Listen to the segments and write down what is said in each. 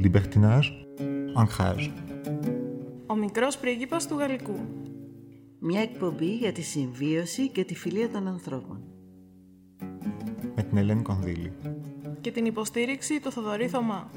Libertinage, ancrage. Ο μικρός πρίγκιπας του Γαλλικού. Μια εκπομπή για τη συμβίωση και τη φιλία των ανθρώπων. Με την Ελένη Κονδύλη. Και την υποστήριξη του Θοδωρή Θωμά.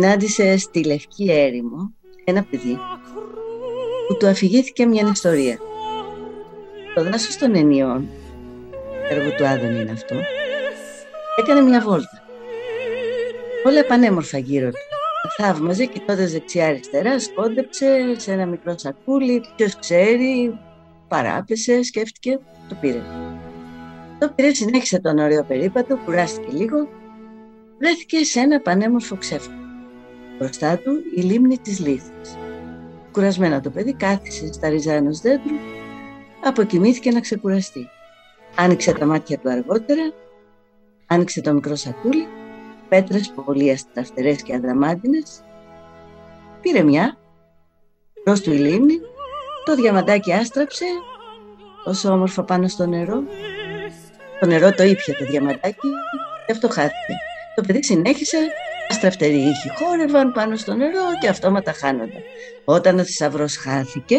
Συνάντησε στη Λευκή Έρημο ένα παιδί που του αφηγήθηκε μια ιστορία. Το δάσος των ενιών, έργο του Άδων είναι αυτό, έκανε μια βόλτα. Όλα πανέμορφα γύρω του. Θαύμαζε κοιτώντα δεξιά-αριστερά, σκόντεψε σε ένα μικρό σακούλι. Ποιος ξέρει, παράπεσε, σκέφτηκε, το πήρε. Το πήρε, συνέχισε τον ωραίο περίπατο, κουράστηκε λίγο βρέθηκε σε ένα πανέμορφο ξέφο. Μπροστά του η λίμνη της λίθης. Κουρασμένο το παιδί κάθισε στα ριζά ενός δέντρου, αποκοιμήθηκε να ξεκουραστεί. Άνοιξε τα μάτια του αργότερα, άνοιξε το μικρό σακούλι, πέτρες πολύ αστραφτερές και αδραμάτινες, πήρε μια, προς του η λίμνη, το διαμαντάκι άστραψε, όσο όμορφα πάνω στο νερό. Το νερό το ήπια το διαμαντάκι και αυτό χάθηκε. Το παιδί συνέχισε, αστραφτεροί ήχοι χόρευαν πάνω στο νερό και αυτόματα χάνονταν. Όταν ο θησαυρός χάθηκε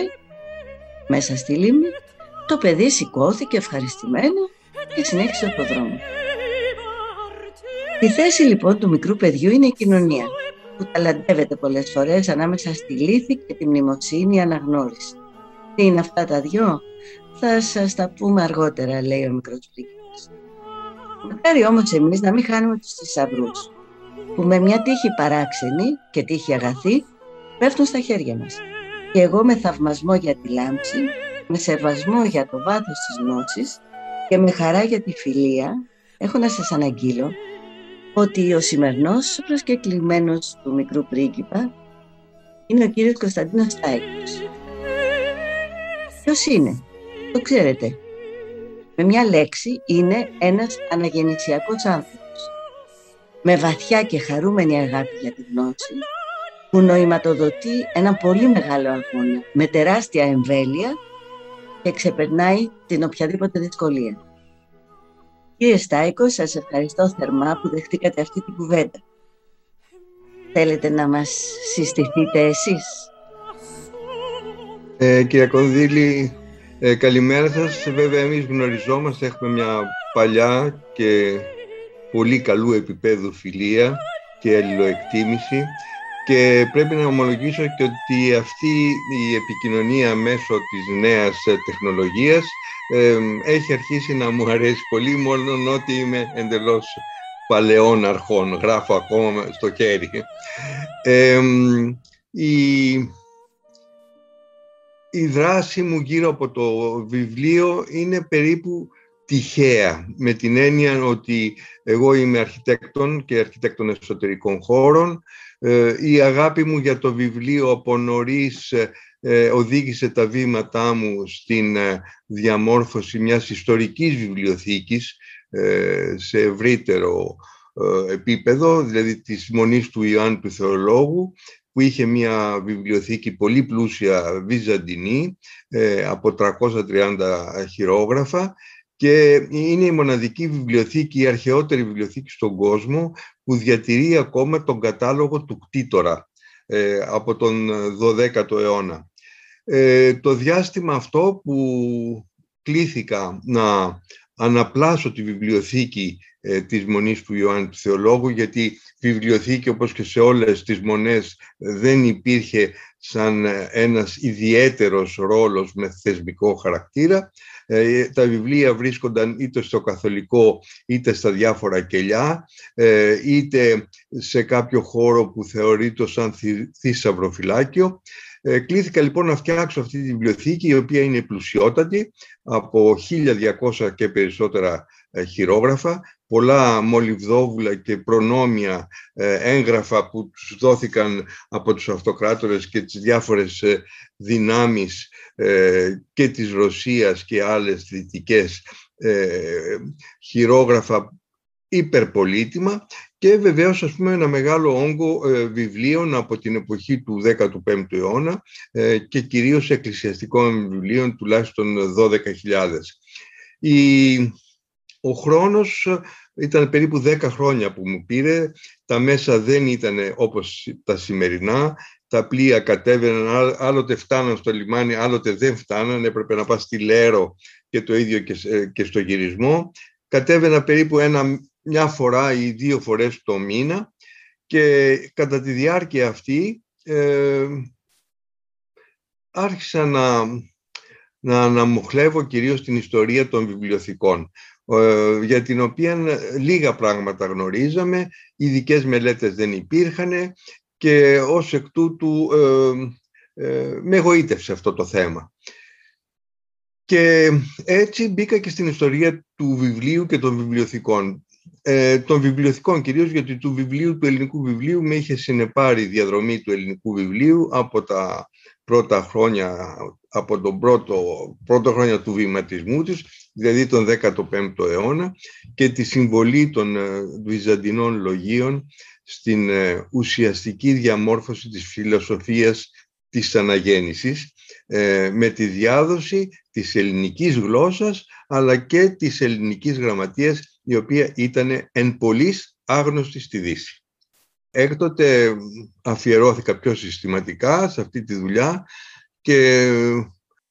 μέσα στη λίμνη, το παιδί σηκώθηκε ευχαριστημένο και συνέχισε το δρόμο. Η θέση λοιπόν του μικρού παιδιού είναι η κοινωνία, που ταλαντεύεται πολλές φορές ανάμεσα στη λύθη και τη μνημοσύνη αναγνώριση. Τι είναι αυτά τα δυο, θα σας τα πούμε αργότερα, λέει ο μικρός πρίγκιπας. Μακάρι όμως εμείς να μην χάνουμε τους θησαυρούς που με μια τύχη παράξενη και τύχη αγαθή πέφτουν στα χέρια μας. Και εγώ με θαυμασμό για τη λάμψη, με σεβασμό για το βάθος της γνώσης και με χαρά για τη φιλία έχω να σας αναγγείλω ότι ο σημερινός προσκεκλημένος του μικρού πρίγκιπα είναι ο κύριος Κωνσταντίνος Στάικος. Ποιος είναι, το ξέρετε, με μια λέξη είναι ένας αναγεννησιακός άνθρωπος με βαθιά και χαρούμενη αγάπη για τη γνώση που νοηματοδοτεί ένα πολύ μεγάλο αγώνα με τεράστια εμβέλεια και ξεπερνάει την οποιαδήποτε δυσκολία. Κύριε Στάικο, σας ευχαριστώ θερμά που δεχτήκατε αυτή την κουβέντα. Θέλετε να μας συστηθείτε εσείς; Ε, κύριε Κονδύλη, ε, καλημέρα σας. Βέβαια, εμείς γνωριζόμαστε, έχουμε μια παλιά και πολύ καλού επίπεδου φιλία και αλληλοεκτίμηση και πρέπει να ομολογήσω και ότι αυτή η επικοινωνία μέσω της νέας τεχνολογίας ε, έχει αρχίσει να μου αρέσει πολύ, μόνο ότι είμαι εντελώς παλαιών αρχών, γράφω ακόμα στο χέρι. Ε, η η δράση μου γύρω από το βιβλίο είναι περίπου τυχαία, με την έννοια ότι εγώ είμαι αρχιτέκτον και αρχιτέκτον εσωτερικών χώρων. Ε, η αγάπη μου για το βιβλίο από νωρίς ε, οδήγησε τα βήματά μου στην ε, διαμόρφωση μιας ιστορικής βιβλιοθήκης σε ευρύτερο επίπεδο, δηλαδή της Μονής του Ιωάννου του Θεολόγου, που είχε μια βιβλιοθήκη πολύ πλούσια βυζαντινή ε, από 330 χειρόγραφα και είναι η μοναδική βιβλιοθήκη, η αρχαιότερη βιβλιοθήκη στον κόσμο που διατηρεί ακόμα τον κατάλογο του κτήτορα ε, από τον 12ο αιώνα. Ε, το διάστημα αυτό που κλήθηκα να αναπλάσω τη βιβλιοθήκη ε, της Μονής του Ιωάννη του Θεολόγου γιατί βιβλιοθήκη όπως και σε όλες τις μονές δεν υπήρχε σαν ένας ιδιαίτερος ρόλος με θεσμικό χαρακτήρα. Ε, τα βιβλία βρίσκονταν είτε στο καθολικό είτε στα διάφορα κελιά, ε, είτε σε κάποιο χώρο που θεωρείται σαν θησαυρο φυλάκιο. Ε, κλήθηκα λοιπόν να φτιάξω αυτή τη βιβλιοθήκη η οποία είναι πλουσιότατη από 1200 και περισσότερα ε, χειρόγραφα, πολλά μολυβδόβουλα και προνόμια ε, έγγραφα που τους δόθηκαν από τους αυτοκράτορες και τις διάφορες δυνάμεις και της Ρωσίας και άλλες δυτικές χειρόγραφα υπερπολίτημα και βεβαίως ας πούμε ένα μεγάλο όγκο ε, βιβλίων από την εποχή του 15ου αιώνα ε, και κυρίως εκκλησιαστικών βιβλίων τουλάχιστον 12.000. Η, ο χρόνος ήταν περίπου 10 χρόνια που μου πήρε, τα μέσα δεν ήταν όπως τα σημερινά, τα πλοία κατέβαιναν, άλλοτε φτάναν στο λιμάνι, άλλοτε δεν φτάναν, έπρεπε να πας στη Λέρο και το ίδιο και, ε, και στο γυρισμό. Κατέβαινα περίπου ένα μια φορά ή δύο φορές το μήνα και κατά τη διάρκεια αυτή ε, άρχισα να, να αναμοχλεύω κυρίως την ιστορία των βιβλιοθηκών. ε, για την οποία λίγα πράγματα γνωρίζαμε, ειδικές μελέτες δεν υπήρχαν και ως εκ τούτου ε, ε, με εγωίτευσε αυτό το θέμα. Και έτσι μπήκα και στην ιστορία του βιβλίου και των βιβλιοθηκών ε, των βιβλιοθηκών κυρίως γιατί του βιβλίου του ελληνικού βιβλίου με είχε συνεπάρει η διαδρομή του ελληνικού βιβλίου από τα πρώτα χρόνια από τον πρώτο, πρώτο χρόνια του βηματισμού της, δηλαδή τον 15ο αιώνα και τη συμβολή των ε, βυζαντινών λογίων στην ε, ουσιαστική διαμόρφωση της φιλοσοφίας της αναγέννησης ε, με τη διάδοση της ελληνικής γλώσσας αλλά και της ελληνικής γραμματείας η οποία ήταν εν πολλής άγνωστη στη Δύση. Έκτοτε αφιερώθηκα πιο συστηματικά σε αυτή τη δουλειά και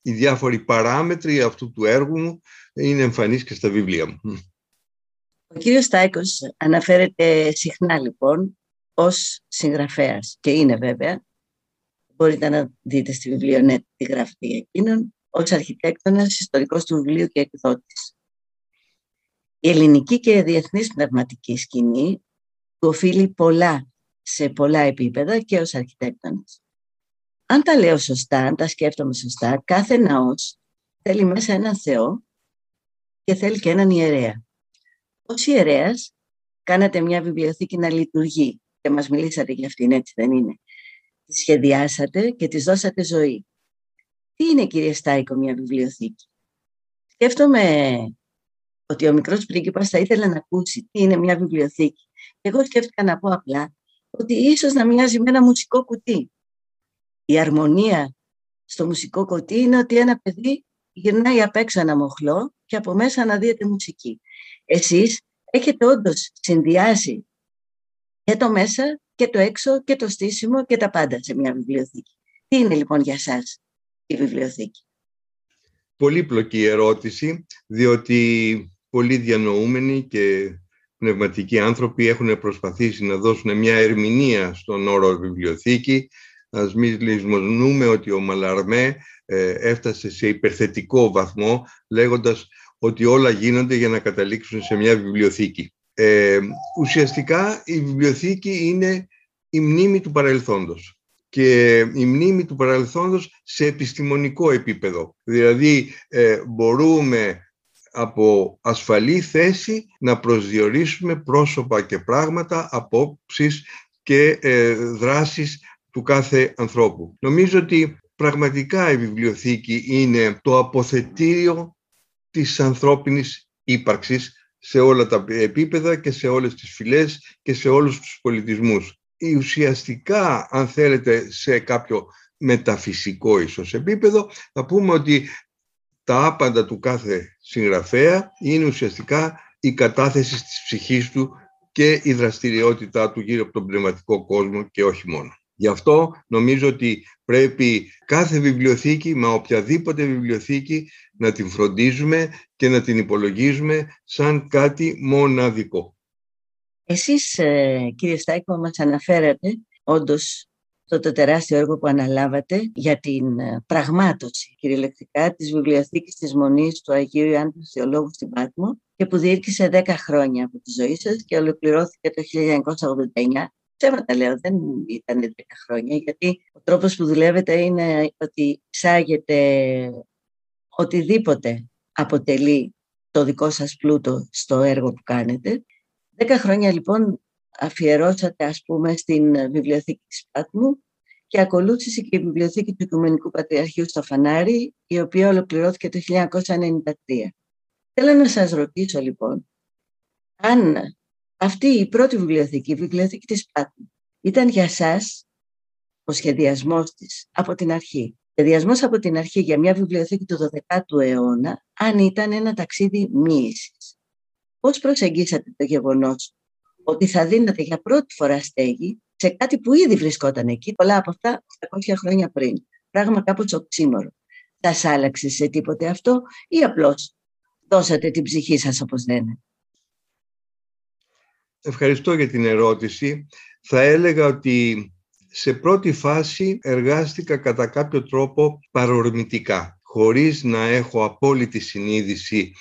οι διάφοροι παράμετροι αυτού του έργου μου είναι εμφανείς και στα βιβλία μου. Ο κύριος Στάικος αναφέρεται συχνά λοιπόν ως συγγραφέας και είναι βέβαια. Μπορείτε να δείτε στη βιβλιονέτη τη γράφει εκείνον ως αρχιτέκτονας, ιστορικός του βιβλίου και εκδότης. Η ελληνική και διεθνής πνευματική σκηνή του οφείλει πολλά σε πολλά επίπεδα και ως αρχιτέκτονας. Αν τα λέω σωστά, αν τα σκέφτομαι σωστά, κάθε ναός θέλει μέσα έναν Θεό και θέλει και έναν ιερέα. Ως ιερέας κάνατε μια βιβλιοθήκη να λειτουργεί και μας μιλήσατε για αυτήν, έτσι δεν είναι. Τη σχεδιάσατε και της δώσατε ζωή. Τι είναι κύριε Στάικο μια βιβλιοθήκη; Σκέφτομαι ότι ο μικρός πρίγκιπας θα ήθελε να ακούσει τι είναι μια βιβλιοθήκη. Εγώ σκέφτηκα να πω απλά ότι ίσως να μοιάζει με ένα μουσικό κουτί. Η αρμονία στο μουσικό κουτί είναι ότι ένα παιδί γυρνάει απ' έξω ένα μοχλό και από μέσα αναδύεται μουσική. Εσείς έχετε όντως συνδυάσει και το μέσα και το έξω και το στήσιμο και τα πάντα σε μια βιβλιοθήκη. Τι είναι λοιπόν για σας η βιβλιοθήκη; Πολύπλοκη ερώτηση, διότι πολλοί διανοούμενοι και πνευματικοί άνθρωποι έχουν προσπαθήσει να δώσουν μια ερμηνεία στον όρο βιβλιοθήκη. Ας μην λησμονούμε ότι ο Μαλαρμέ ε, έφτασε σε υπερθετικό βαθμό λέγοντας ότι όλα γίνονται για να καταλήξουν σε μια βιβλιοθήκη. Ε, ουσιαστικά η βιβλιοθήκη είναι η μνήμη του παρελθόντος και η μνήμη του παρελθόντος σε επιστημονικό επίπεδο. Δηλαδή ε, μπορούμε από ασφαλή θέση να προσδιορίσουμε πρόσωπα και πράγματα, απόψεις και ε, δράσεις του κάθε ανθρώπου. Νομίζω ότι πραγματικά η βιβλιοθήκη είναι το αποθετήριο της ανθρώπινης ύπαρξης σε όλα τα επίπεδα και σε όλες τις φυλές και σε όλους τους πολιτισμούς. Η ουσιαστικά, αν θέλετε, σε κάποιο μεταφυσικό ίσως επίπεδο, θα πούμε ότι τα άπαντα του κάθε συγγραφέα είναι ουσιαστικά η κατάθεση της ψυχής του και η δραστηριότητά του γύρω από τον πνευματικό κόσμο και όχι μόνο. Γι' αυτό νομίζω ότι πρέπει κάθε βιβλιοθήκη, μα οποιαδήποτε βιβλιοθήκη, να την φροντίζουμε και να την υπολογίζουμε σαν κάτι μοναδικό. Εσείς, ε, κύριε Στάικο, μας αναφέρατε όντως αυτό το τεράστιο έργο που αναλάβατε για την ε, πραγμάτωση κυριολεκτικά της βιβλιοθήκης της Μονής του Αγίου Ιωάννου του Θεολόγου στην Πάτμο και που διήρκησε 10 χρόνια από τη ζωή σας και ολοκληρώθηκε το 1989 Ψέματα λέω, δεν ήταν 10 χρόνια, γιατί ο τρόπος που δουλεύετε είναι ότι εισάγεται οτιδήποτε αποτελεί το δικό σας πλούτο στο έργο που κάνετε. Δέκα χρόνια λοιπόν αφιερώσατε ας πούμε στην βιβλιοθήκη της Πάτμου και ακολούθησε και η βιβλιοθήκη του Οικουμενικού Πατριαρχείου στο Φανάρι, η οποία ολοκληρώθηκε το 1993. Θέλω να σας ρωτήσω λοιπόν, αν αυτή η πρώτη βιβλιοθήκη, η βιβλιοθήκη της Πάτμου, ήταν για σας ο σχεδιασμός της από την αρχή. Σχεδιασμός από την αρχή για μια βιβλιοθήκη του 12ου αιώνα, αν ήταν ένα ταξίδι μοίησης. Πώς προσεγγίσατε το γεγονός ότι θα δίνατε για πρώτη φορά στέγη σε κάτι που ήδη βρισκόταν εκεί, πολλά από αυτά 800 χρόνια πριν. Πράγμα κάπως οξύμορο. Θα άλλαξε σε τίποτε αυτό ή απλώς δώσατε την ψυχή σας όπως λένε; Ευχαριστώ για την ερώτηση. Θα έλεγα ότι σε πρώτη φάση εργάστηκα κατά κάποιο τρόπο παρορμητικά, χωρίς να έχω απόλυτη συνείδηση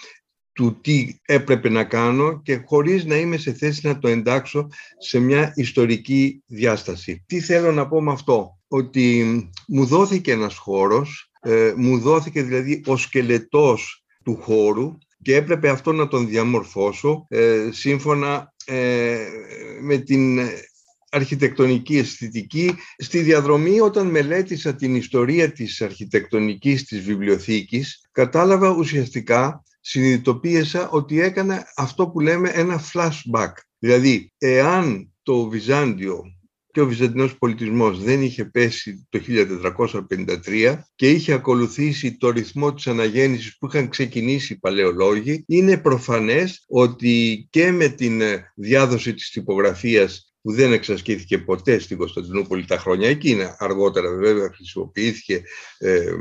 του τι έπρεπε να κάνω και χωρίς να είμαι σε θέση να το εντάξω σε μια ιστορική διάσταση. Τι θέλω να πω με αυτό, ότι μου δόθηκε ένας χώρος, ε, μου δόθηκε δηλαδή ο σκελετός του χώρου και έπρεπε αυτό να τον διαμορφώσω ε, σύμφωνα ε, με την αρχιτεκτονική αισθητική. Στη διαδρομή όταν μελέτησα την ιστορία της αρχιτεκτονικής της βιβλιοθήκης κατάλαβα ουσιαστικά, συνειδητοποίησα ότι έκανα αυτό που λέμε ένα flashback. Δηλαδή, εάν το Βυζάντιο και ο Βυζαντινός πολιτισμός δεν είχε πέσει το 1453 και είχε ακολουθήσει το ρυθμό της αναγέννησης που είχαν ξεκινήσει οι παλαιολόγοι, είναι προφανές ότι και με την διάδοση της τυπογραφίας που δεν εξασκήθηκε ποτέ στην Κωνσταντινούπολη τα χρόνια εκείνα. Αργότερα βέβαια χρησιμοποιήθηκε ε,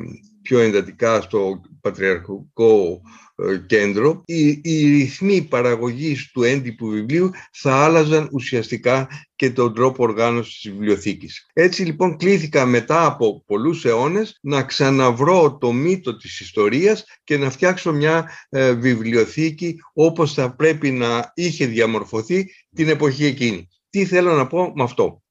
πιο εντατικά στο πατριαρχικό ε, κέντρο. Οι, οι ρυθμοί παραγωγής του έντυπου βιβλίου θα άλλαζαν ουσιαστικά και τον τρόπο οργάνωσης της βιβλιοθήκης. Έτσι λοιπόν κλήθηκα μετά από πολλούς αιώνες να ξαναβρω το μύτο της ιστορίας και να φτιάξω μια ε, βιβλιοθήκη όπως θα πρέπει να είχε διαμορφωθεί την εποχή εκείνη. Τι θέλω να πω με αυτό.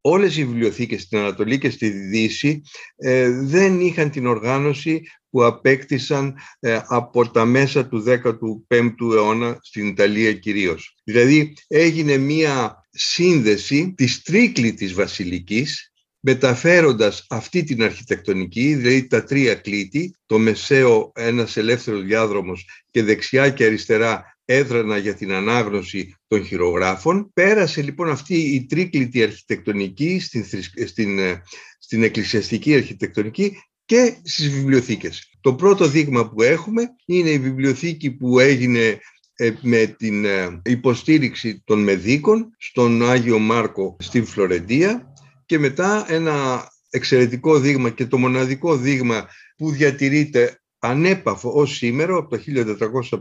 Όλες οι βιβλιοθήκες στην Ανατολή και στη Δύση ε, δεν είχαν την οργάνωση που απέκτησαν ε, από τα μέσα του 15ου αιώνα στην Ιταλία κυρίως. Δηλαδή έγινε μία σύνδεση της τρίκλητης βασιλικής μεταφέροντας αυτή την αρχιτεκτονική, δηλαδή τα τρία κλίτη, το μεσαίο ένας ελεύθερος διάδρομος και δεξιά και αριστερά έδρανα για την ανάγνωση των χειρογράφων. Πέρασε λοιπόν αυτή η τρίκλητη αρχιτεκτονική στην, στην, ε, στην εκκλησιαστική αρχιτεκτονική και στις βιβλιοθήκες. Το πρώτο δείγμα που έχουμε είναι η βιβλιοθήκη που έγινε ε, με την ε, υποστήριξη των Μεδίκων στον Άγιο Μάρκο στην Φλωρεντία και μετά ένα εξαιρετικό δείγμα και το μοναδικό δείγμα που διατηρείται ανέπαφο ως σήμερα από το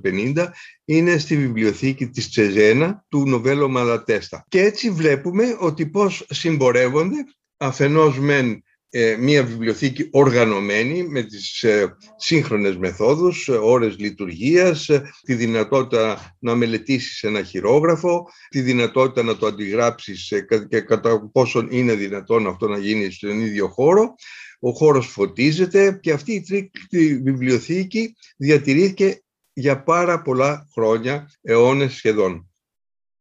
1450 είναι στη βιβλιοθήκη της Τσεζένα του Νοβέλο Μαλατέστα. Και έτσι βλέπουμε ότι πώς συμπορεύονται αφενός μεν ε, μια βιβλιοθήκη οργανωμένη με τις ε, σύγχρονες μεθόδους, ε, ώρες λειτουργίας, τη δυνατότητα να μελετήσεις ένα χειρόγραφο, τη δυνατότητα να το αντιγράψεις και κατά πόσον είναι δυνατόν αυτό να γίνει στον ίδιο χώρο ο χώρος φωτίζεται και αυτή η τρίτη βιβλιοθήκη διατηρήθηκε για πάρα πολλά χρόνια, αιώνες σχεδόν.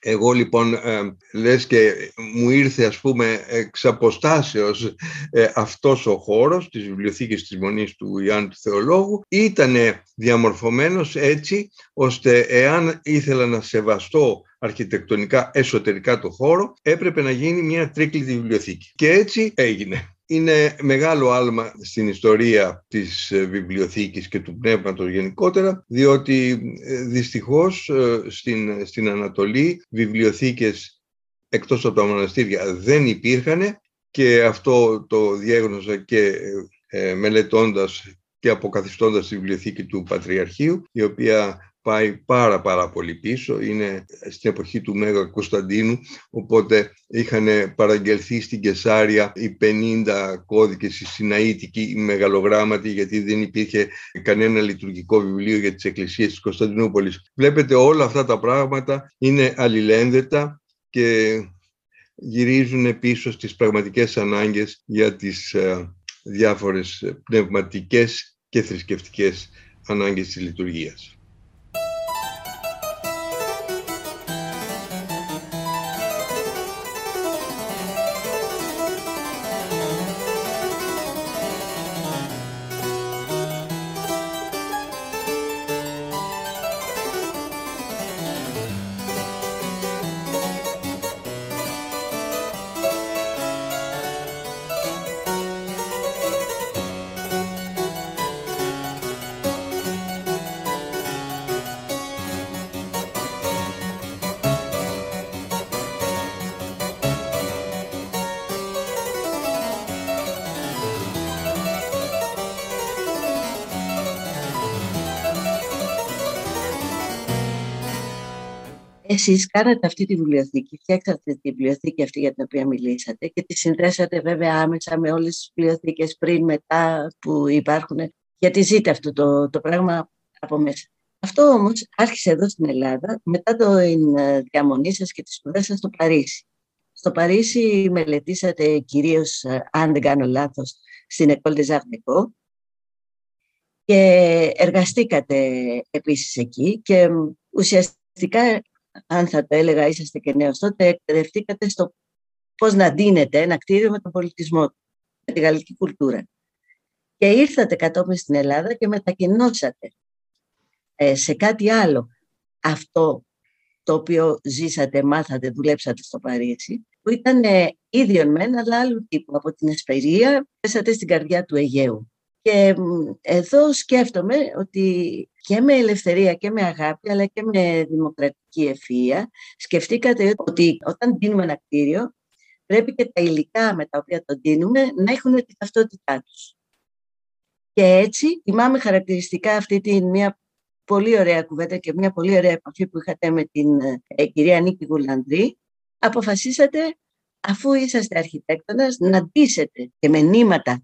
Εγώ λοιπόν ε, λες και μου ήρθε ας πούμε εξ αποστάσεως ε, αυτός ο χώρος της βιβλιοθήκης της Μονής του Ιάννου του Θεολόγου ήταν διαμορφωμένος έτσι ώστε εάν ήθελα να σεβαστώ αρχιτεκτονικά εσωτερικά το χώρο έπρεπε να γίνει μια τρίκλητη βιβλιοθήκη και έτσι έγινε είναι μεγάλο άλμα στην ιστορία της ε, βιβλιοθήκης και του πνεύματος γενικότερα, διότι ε, δυστυχώς ε, στην, στην Ανατολή βιβλιοθήκες εκτός από τα μοναστήρια δεν υπήρχαν και αυτό το διέγνωσα και μελετώντας και αποκαθιστώντας τη βιβλιοθήκη του Πατριαρχείου, η οποία πάει πάρα πάρα πολύ πίσω. Είναι στην εποχή του Μέγα Κωνσταντίνου, οπότε είχαν παραγγελθεί στην Κεσάρια οι 50 κώδικες, οι Συναΐτικοι, οι μεγαλογράμματοι, γιατί δεν υπήρχε κανένα λειτουργικό βιβλίο για τις εκκλησίες της Κωνσταντινούπολης. Βλέπετε όλα αυτά τα πράγματα είναι αλληλένδετα και γυρίζουν πίσω στις πραγματικές ανάγκες για τις ε, διάφορες πνευματικές και θρησκευτικές ανάγκες της λειτουργίας. Εσείς κάνατε αυτή τη βιβλιοθήκη, φτιάξατε τη βιβλιοθήκη αυτή για την οποία μιλήσατε και τη συνδέσατε βέβαια άμεσα με όλες τις βιβλιοθήκες πριν, μετά που υπάρχουν, γιατί ζείτε αυτό το, το πράγμα από μέσα. Αυτό όμως άρχισε εδώ στην Ελλάδα μετά το ε, διαμονή σας και τη σπουδές σας στο Παρίσι. Στο Παρίσι μελετήσατε κυρίως, ε, αν δεν κάνω λάθος, στην École des Arts και εργαστήκατε επίσης εκεί και ουσιαστικά αν θα το έλεγα είσαστε και νέος τότε, εκπαιδευτήκατε στο πώς να δίνετε ένα κτίριο με τον πολιτισμό του, με τη γαλλική κουλτούρα. Και ήρθατε κατόπιν στην Ελλάδα και μετακινώσατε ε, σε κάτι άλλο αυτό το οποίο ζήσατε, μάθατε, δουλέψατε στο Παρίσι, που ήταν ε, ίδιον μεν, αλλά άλλου τύπου. Από την Εσπερία πέσατε στην καρδιά του Αιγαίου. Και εδώ σκέφτομαι ότι και με ελευθερία και με αγάπη, αλλά και με δημοκρατική ευφυΐα, σκεφτήκατε ότι όταν δίνουμε ένα κτίριο, πρέπει και τα υλικά με τα οποία το δίνουμε να έχουν τη ταυτότητά τους. Και έτσι θυμάμαι χαρακτηριστικά αυτή τη μια πολύ ωραία κουβέντα και μια πολύ ωραία επαφή που είχατε με την ε, κυρία Νίκη Γουλανδρή, αποφασίσατε αφού είσαστε αρχιτέκτονας να ντύσετε και με νήματα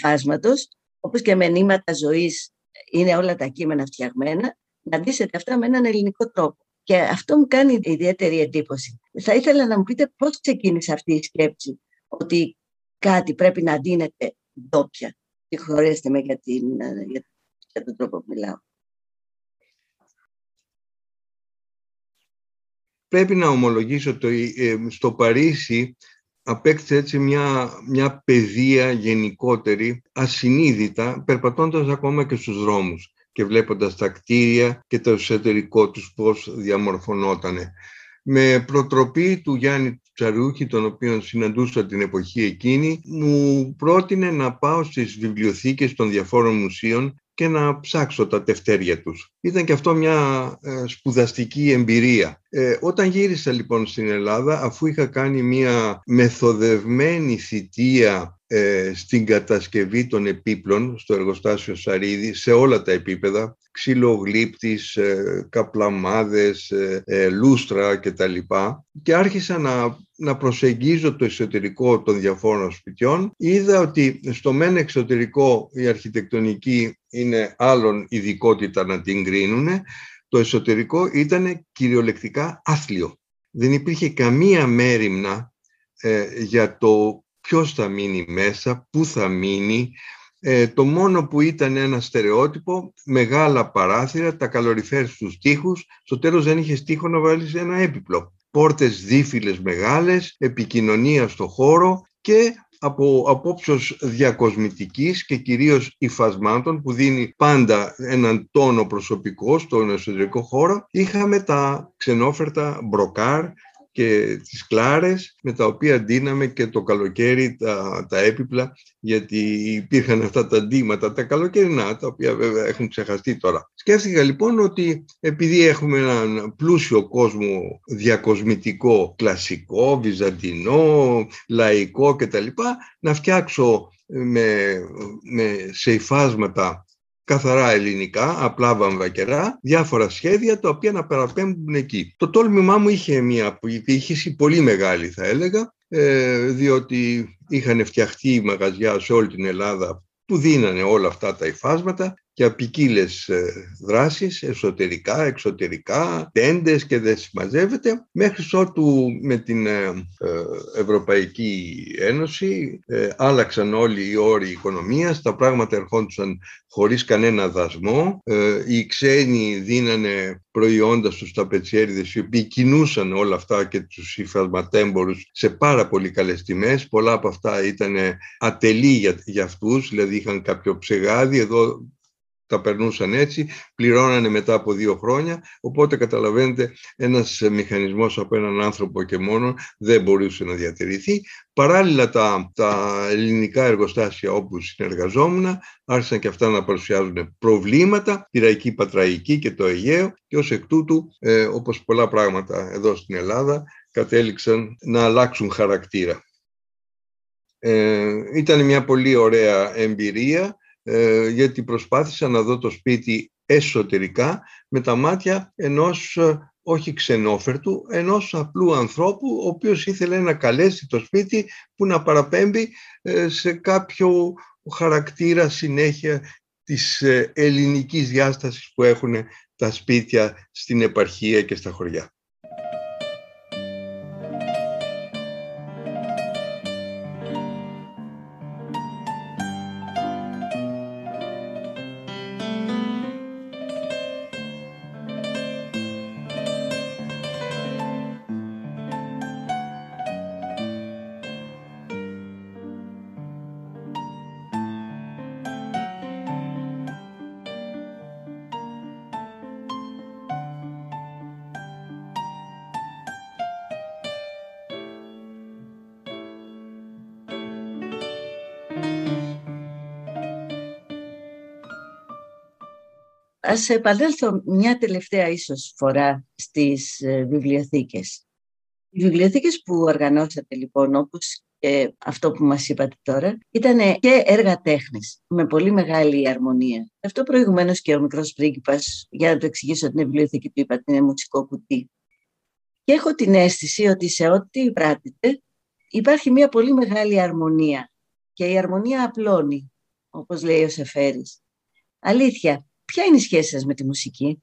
φάσματος, όπως και με νήματα ζωής είναι όλα τα κείμενα φτιαγμένα, να ντύσετε αυτά με έναν ελληνικό τρόπο. Και αυτό μου κάνει ιδιαίτερη εντύπωση. Θα ήθελα να μου πείτε πώς ξεκίνησε αυτή η σκέψη ότι κάτι πρέπει να δίνεται ντόπια. Συγχωρέστε με για, την, για, για τον τρόπο που μιλάω. Πρέπει να ομολογήσω ότι ε, στο Παρίσι απέκτησε έτσι μια, μια παιδεία γενικότερη, ασυνείδητα, περπατώντας ακόμα και στους δρόμους και βλέποντας τα κτίρια και το εσωτερικό τους πώς διαμορφωνότανε. Με προτροπή του Γιάννη Τσαρούχη, τον οποίο συναντούσα την εποχή εκείνη, μου πρότεινε να πάω στις βιβλιοθήκες των διαφόρων μουσείων και να ψάξω τα τευτέρια τους. Ήταν και αυτό μια ε, σπουδαστική εμπειρία. Ε, όταν γύρισα λοιπόν στην Ελλάδα, αφού είχα κάνει μια μεθοδευμένη θητεία ε, στην κατασκευή των επίπλων στο εργοστάσιο Σαρίδη σε όλα τα επίπεδα, ξυλογλύπτης, ε, καπλαμάδες, ε, λούστρα κτλ. Και άρχισα να, να προσεγγίζω το εσωτερικό των διαφόρων σπιτιών. Είδα ότι στο μεν εξωτερικό η αρχιτεκτονική είναι άλλον ειδικότητα να την κρίνουν, το εσωτερικό ήταν κυριολεκτικά άθλιο. Δεν υπήρχε καμία μέρημνα για το ποιος θα μείνει μέσα, πού θα μείνει. Ε, το μόνο που ήταν ένα στερεότυπο, μεγάλα παράθυρα, τα καλοριφέρ στους τοίχους, στο τέλος δεν είχες τοίχο να βάλεις ένα έπιπλο. Πόρτες δίφυλες μεγάλες, επικοινωνία στο χώρο και από απόψεως διακοσμητικής και κυρίως υφασμάτων που δίνει πάντα έναν τόνο προσωπικό στον εσωτερικό χώρο, είχαμε τα ξενόφερτα μπροκάρ και τις κλάρες με τα οποία ντύναμε και το καλοκαίρι τα, τα έπιπλα γιατί υπήρχαν αυτά τα ντύματα τα καλοκαιρινά τα οποία βέβαια έχουν ξεχαστεί τώρα. Σκέφτηκα λοιπόν ότι επειδή έχουμε έναν πλούσιο κόσμο διακοσμητικό, κλασικό, βυζαντινό, λαϊκό κτλ να φτιάξω με, με, σε υφάσματα καθαρά ελληνικά, απλά βαμβακερά, διάφορα σχέδια τα οποία να παραπέμπουν εκεί. Το τόλμημά μου είχε μια πύχηση πολύ μεγάλη θα έλεγα, ε, διότι είχαν φτιαχτεί μαγαζιά σε όλη την Ελλάδα που δίνανε όλα αυτά τα υφάσματα για ποικίλε ε, δράσεις, εσωτερικά, εξωτερικά, τέντες και δεν συμμαζεύεται, μέχρι ότου με την ε, ε, Ευρωπαϊκή Ένωση άλλαξαν όλοι οι όροι οικονομίας, τα πράγματα ερχόντουσαν χωρίς κανένα δασμό, οι ξένοι δίνανε προϊόντα στους ταπετσιέριδες οι οποίοι κινούσαν όλα αυτά και τους υφασματέμπορους σε πάρα πολύ καλές τιμές. Πολλά από αυτά ήταν ατελή για, για αυτούς, δηλαδή είχαν κάποιο ψεγάδι, εδώ τα περνούσαν έτσι, πληρώνανε μετά από δύο χρόνια, οπότε καταλαβαίνετε ένας μηχανισμός από έναν άνθρωπο και μόνο δεν μπορούσε να διατηρηθεί. Παράλληλα τα, τα ελληνικά εργοστάσια όπου συνεργαζόμουν άρχισαν και αυτά να παρουσιάζουν προβλήματα, τη Ραϊκή Πατραϊκή και το Αιγαίο και ως εκ τούτου, ε, όπως πολλά πράγματα εδώ στην Ελλάδα, κατέληξαν να αλλάξουν χαρακτήρα. Ε, ήταν μια πολύ ωραία εμπειρία ε, γιατί προσπάθησα να δω το σπίτι εσωτερικά με τα μάτια ενός ε, όχι ξενόφερτου, ενός απλού ανθρώπου ο οποίος ήθελε να καλέσει το σπίτι που να παραπέμπει ε, σε κάποιο χαρακτήρα συνέχεια της ελληνικής διάστασης που έχουν τα σπίτια στην επαρχία και στα χωριά. Ας επανέλθω μια τελευταία ίσως φορά στις ε, βιβλιοθήκες. Οι βιβλιοθήκες που οργανώσατε λοιπόν όπως και αυτό που μας είπατε τώρα ήταν και έργα τέχνης με πολύ μεγάλη αρμονία. Αυτό προηγουμένως και ο μικρός πρίγκιπας για να το εξηγήσω την βιβλιοθήκη του είπατε είναι μουσικό κουτί. Και έχω την αίσθηση ότι σε ό,τι πράττετε υπάρχει μια πολύ μεγάλη αρμονία και η αρμονία απλώνει όπως λέει ο Σεφέρης. Αλήθεια, Ποια είναι η σχέση σας με τη μουσική;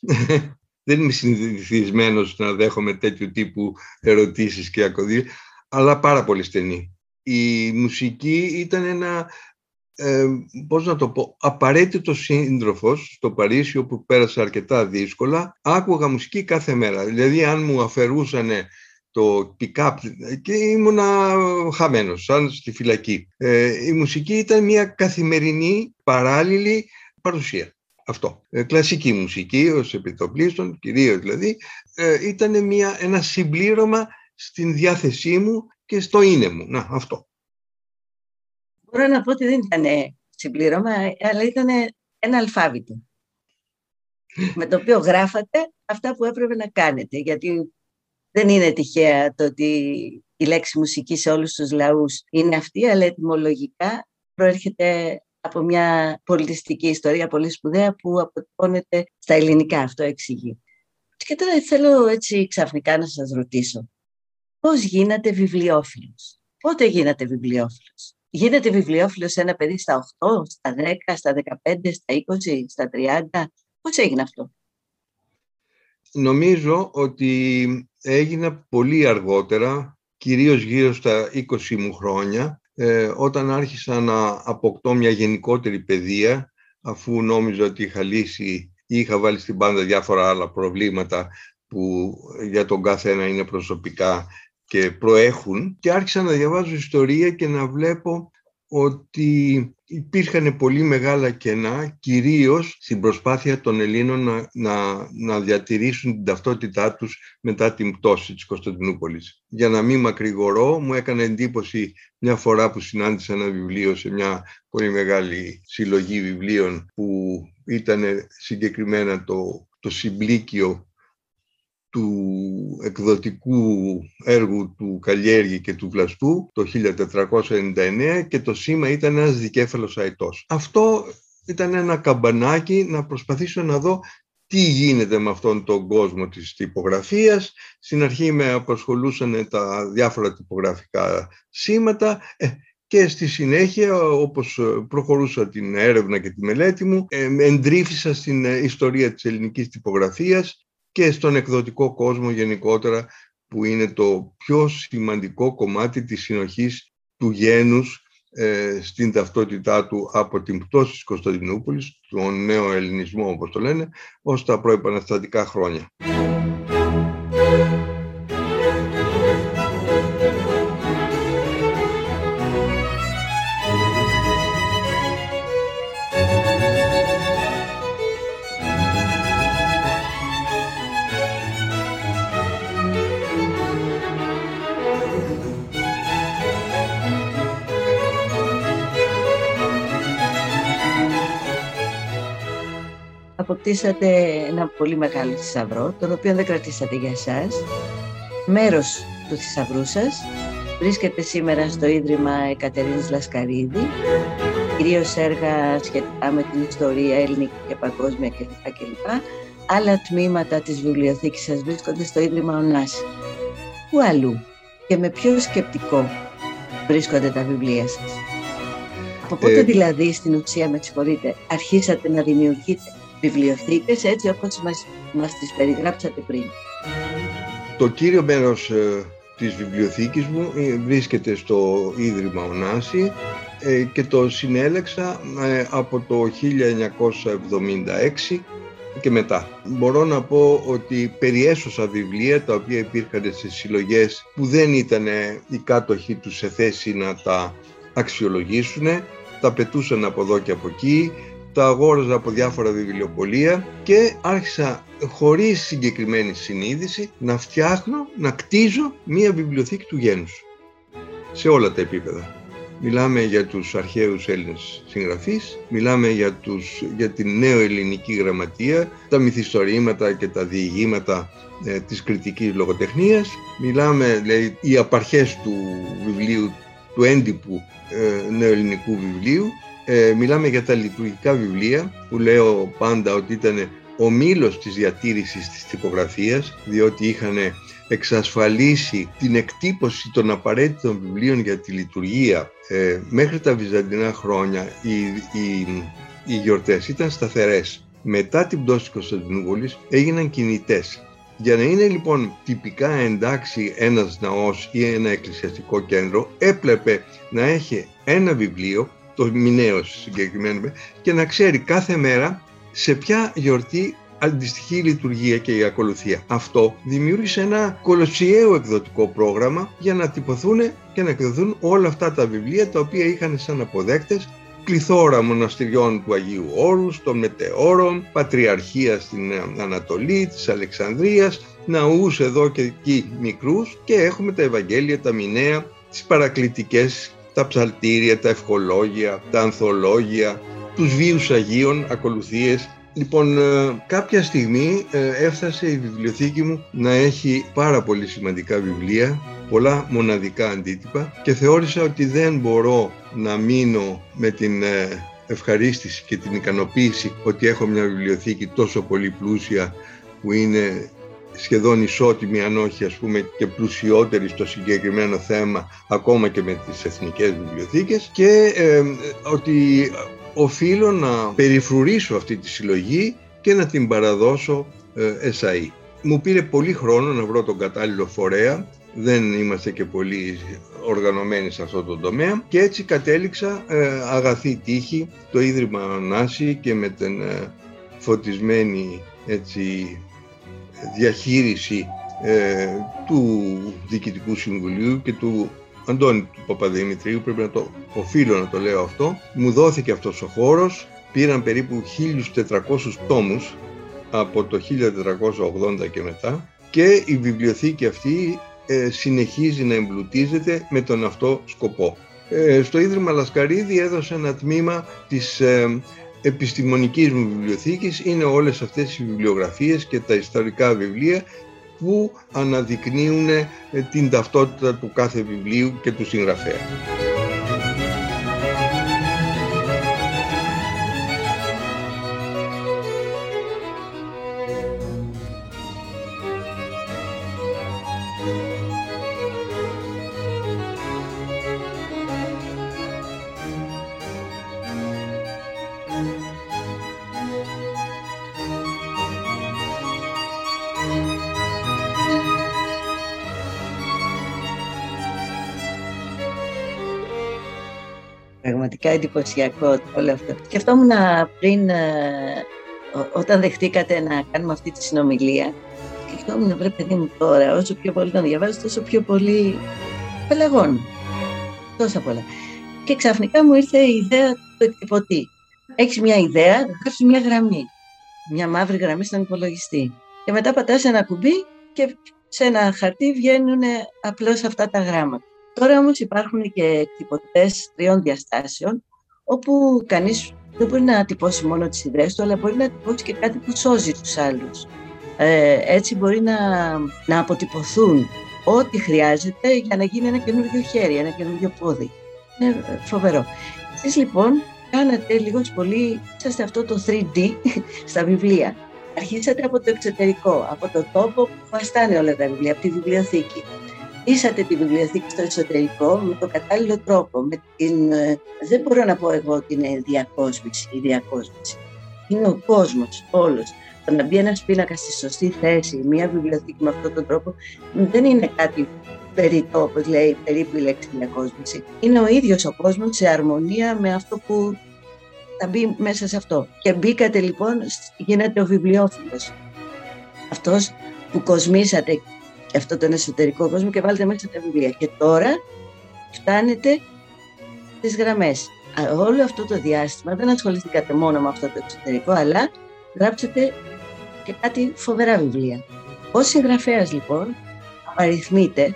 Δεν είμαι συνηθισμένος να δέχομαι τέτοιου τύπου ερωτήσεις και ακοδίες, αλλά πάρα πολύ στενή. Η μουσική ήταν ένα, ε, πώς να το πω, απαραίτητο σύντροφος στο Παρίσι όπου πέρασα αρκετά δύσκολα. Άκουγα μουσική κάθε μέρα. Δηλαδή αν μου αφαιρούσαν το pick-up και ήμουνα χαμένος, σαν στη φυλακή. Ε, η μουσική ήταν μια καθημερινή, παράλληλη παρουσία. Αυτό. Ε, κλασική μουσική ως επιτοπλίστων, κυρίως δηλαδή, ε, ήταν μια, ένα συμπλήρωμα στην διάθεσή μου και στο είναι μου. Να, αυτό. Μπορώ να πω ότι δεν ήταν συμπλήρωμα, αλλά ήταν ένα αλφάβητο. με το οποίο γράφατε αυτά που έπρεπε να κάνετε. Γιατί δεν είναι τυχαία το ότι η λέξη μουσική σε όλους τους λαούς είναι αυτή, αλλά ετοιμολογικά προέρχεται από μια πολιτιστική ιστορία πολύ σπουδαία που αποτυπώνεται στα ελληνικά, αυτό εξηγεί. Και τώρα θέλω έτσι ξαφνικά να σας ρωτήσω, πώς γίνατε βιβλιόφιλος, πότε γίνατε βιβλιόφιλος; Γίνεται βιβλιόφιλος ένα παιδί στα 8, στα 10, στα 15, στα 20, στα 30. Πώς έγινε αυτό; Νομίζω ότι έγινα πολύ αργότερα, κυρίως γύρω στα 20 μου χρόνια, ε, όταν άρχισα να αποκτώ μια γενικότερη παιδεία, αφού νόμιζα ότι είχα λύσει ή είχα βάλει στην πάντα διάφορα άλλα προβλήματα που για τον κάθε ένα είναι προσωπικά και προέχουν και άρχισα να διαβάζω ιστορία και να βλέπω ότι υπήρχαν πολύ μεγάλα κενά, κυρίως στην προσπάθεια των Ελλήνων να, να, να διατηρήσουν την ταυτότητά τους μετά την πτώση της Κωνσταντινούπολης. Για να μην μακρηγορώ, μου έκανε εντύπωση μια φορά που συνάντησα ένα βιβλίο σε μια πολύ μεγάλη συλλογή βιβλίων που ήταν συγκεκριμένα το, το συμπλήκιο του εκδοτικού έργου του Καλλιέργη και του Βλαστού το 1499 και το σήμα ήταν ένας δικέφαλος αετός. Αυτό ήταν ένα καμπανάκι να προσπαθήσω να δω τι γίνεται με αυτόν τον κόσμο της τυπογραφίας. Στην αρχή με απασχολούσαν τα διάφορα τυπογραφικά σήματα ε, και στη συνέχεια, όπως προχωρούσα την έρευνα και τη μελέτη μου, ε, εντρίφησα στην ιστορία της ελληνικής τυπογραφίας και στον εκδοτικό κόσμο γενικότερα, που είναι το πιο σημαντικό κομμάτι της συνοχής του γένους ε, στην ταυτότητά του από την πτώση της Κωνσταντινούπολης, τον νέο ελληνισμό όπως το λένε, ως τα προεπαναστατικά χρόνια. Αποκτήσατε ένα πολύ μεγάλο θησαυρό, τον οποίο δεν κρατήσατε για εσάς. Μέρος του θησαυρού σας βρίσκεται σήμερα στο Ίδρυμα Εκατερίνης Λασκαρίδη, κυρίως έργα σχετικά με την ιστορία ελληνική και παγκόσμια κλπ. Άλλα τμήματα της βιβλιοθήκης σας βρίσκονται στο Ίδρυμα Ωνάση. Πού αλλού και με ποιο σκεπτικό βρίσκονται τα βιβλία σας; Από πότε ε, δηλαδή στην ουσία, με συγχωρείτε, αρχίσατε να δημιουργείτε βιβλιοθήκες έτσι όπως μας, μας τις περιγράψατε πριν. Το κύριο μέρος ε, της βιβλιοθήκης μου ε, βρίσκεται στο Ίδρυμα Ωνάση ε, και το συνέλεξα από το 1976 και μετά. Μπορώ να πω ότι περιέσωσα βιβλία τα οποία υπήρχαν σε συλλογές που δεν ήταν οι κάτοχοι τους σε θέση να τα αξιολογήσουν, τα πετούσαν από εδώ και από εκεί, τα αγόραζα από διάφορα βιβλιοπολία και άρχισα χωρίς συγκεκριμένη συνείδηση να φτιάχνω, να κτίζω μία βιβλιοθήκη του γένους. Σε όλα τα επίπεδα. Μιλάμε για τους αρχαίους Έλληνες συγγραφείς, μιλάμε για, τους, για την νέο ελληνική γραμματεία, τα μυθιστορήματα και τα διηγήματα ε, της κριτικής λογοτεχνίας, μιλάμε δηλαδή, οι απαρχές του βιβλίου, του έντυπου ε, νεοελληνικού βιβλίου ε, μιλάμε για τα λειτουργικά βιβλία που λέω πάντα ότι ήταν ο μήλος της διατήρησης της τυπογραφίας διότι είχαν εξασφαλίσει την εκτύπωση των απαραίτητων βιβλίων για τη λειτουργία ε, μέχρι τα βυζαντινά χρόνια οι, οι, οι γιορτές ήταν σταθερές. Μετά την πτώση της Κωνσταντινούπολης έγιναν κινητές. Για να είναι λοιπόν τυπικά εντάξει ένας ναός ή ένα εκκλησιαστικό κέντρο έπρεπε να έχει ένα βιβλίο το μηνέως συγκεκριμένο, και να ξέρει κάθε μέρα σε ποια γιορτή αντιστοιχεί η λειτουργία και η ακολουθία. Αυτό δημιούργησε ένα κολοσιαίο εκδοτικό πρόγραμμα για να τυπωθούν και να εκδοθούν όλα αυτά τα βιβλία τα οποία είχαν σαν αποδέκτες πληθώρα μοναστηριών του Αγίου Όρους, των Μετεώρων, Πατριαρχία στην Ανατολή, της Αλεξανδρίας, ναούς εδώ και εκεί μικρούς και έχουμε τα Ευαγγέλια, τα Μηνέα, τις παρακλητικές τα ψαλτήρια, τα ευχολόγια, τα ανθολόγια, τους βίους Αγίων, ακολουθίες. Λοιπόν, ε, κάποια στιγμή ε, έφτασε η βιβλιοθήκη μου να έχει πάρα πολύ σημαντικά βιβλία, πολλά μοναδικά αντίτυπα και θεώρησα ότι δεν μπορώ να μείνω με την ε, ευχαρίστηση και την ικανοποίηση ότι έχω μια βιβλιοθήκη τόσο πολύ πλούσια που είναι σχεδόν ισότιμη αν όχι ας πούμε και πλουσιότερη στο συγκεκριμένο θέμα ακόμα και με τις εθνικές βιβλιοθήκες. Και ότι οφείλω να περιφρουρήσω αυτή τη συλλογή και να την παραδώσω ε, ΕΣΑΗ. Μου πήρε πολύ χρόνο να βρω τον κατάλληλο φορέα, δεν είμαστε και πολύ οργανωμένοι σε αυτό το τομέα. Και έτσι κατέληξα ε, αγαθή τύχη το Ίδρυμα Νάση και με την ε, φωτισμένη έτσι διαχείριση ε, του Διοικητικού Συμβουλίου και του Αντώνη του Παπαδημητρίου, πρέπει να το οφείλω να το λέω αυτό, μου δόθηκε αυτός ο χώρος, πήραν περίπου 1.400 τόμους από το 1480 και μετά και η βιβλιοθήκη αυτή ε, συνεχίζει να εμπλουτίζεται με τον αυτό σκοπό. Ε, στο Ίδρυμα Λασκαρίδη έδωσε ένα τμήμα της ε, επιστημονικής μου βιβλιοθήκης είναι όλες αυτές οι βιβλιογραφίες και τα ιστορικά βιβλία που αναδεικνύουν ε, την ταυτότητα του κάθε βιβλίου και του συγγραφέα. Εντυπωσιακό όλο αυτό. Σκεφτόμουν πριν, ε, όταν δεχτήκατε να κάνουμε αυτή τη συνομιλία, σκεφτόμουν, βρε παιδί μου τώρα, όσο πιο πολύ τον διαβάζω, τόσο πιο πολύ πελαγών. Τόσα πολλά. Και ξαφνικά μου ήρθε η ιδέα του εκτυπωτή. Έχεις μια ιδέα, γράφει μια γραμμή. Μια μαύρη γραμμή στον υπολογιστή. Και μετά πατάς ένα κουμπί και σε ένα χαρτί βγαίνουν απλώς αυτά τα γράμματα. Τώρα όμως υπάρχουν και εκτυπωτές τριών διαστάσεων, όπου κανείς δεν μπορεί να τυπώσει μόνο τις ιδέες του, αλλά μπορεί να τυπώσει και κάτι που σώζει τους άλλους. Ε, έτσι μπορεί να, να αποτυπωθούν ό,τι χρειάζεται για να γίνει ένα καινούργιο χέρι, ένα καινούργιο πόδι. Είναι φοβερό. Εσείς λοιπόν κάνατε λίγος πολύ, είσαστε αυτό το 3D στα βιβλία. Αρχίσατε από το εξωτερικό, από το τόπο που βαστάνε όλα τα βιβλία, από τη βιβλιοθήκη. Είσατε τη βιβλιοθήκη στο εσωτερικό με τον κατάλληλο τρόπο. Με την, ε, δεν μπορώ να πω εγώ ότι είναι διακόσμηση ή διακόσμηση. Είναι ο κόσμος όλος. Το να μπει ένας πίνακας στη σωστή θέση, μια βιβλιοθήκη με αυτόν τον τρόπο, δεν είναι κάτι περιττό, όπως λέει περίπου η λέξη διακόσμηση. Είναι ο ίδιος ο κόσμος σε αρμονία με αυτό που θα μπει μέσα σε αυτό. Και μπήκατε λοιπόν, γίνεται ο βιβλιοφίλος. Αυτός που κοσμήσατε αυτό τον εσωτερικό κόσμο και βάλετε μέσα τα βιβλία. Και τώρα φτάνετε στις γραμμές. Όλο αυτό το διάστημα δεν ασχοληθήκατε μόνο με αυτό το εξωτερικό, αλλά γράψατε και κάτι φοβερά βιβλία. Ω συγγραφέα λοιπόν απαριθμείτε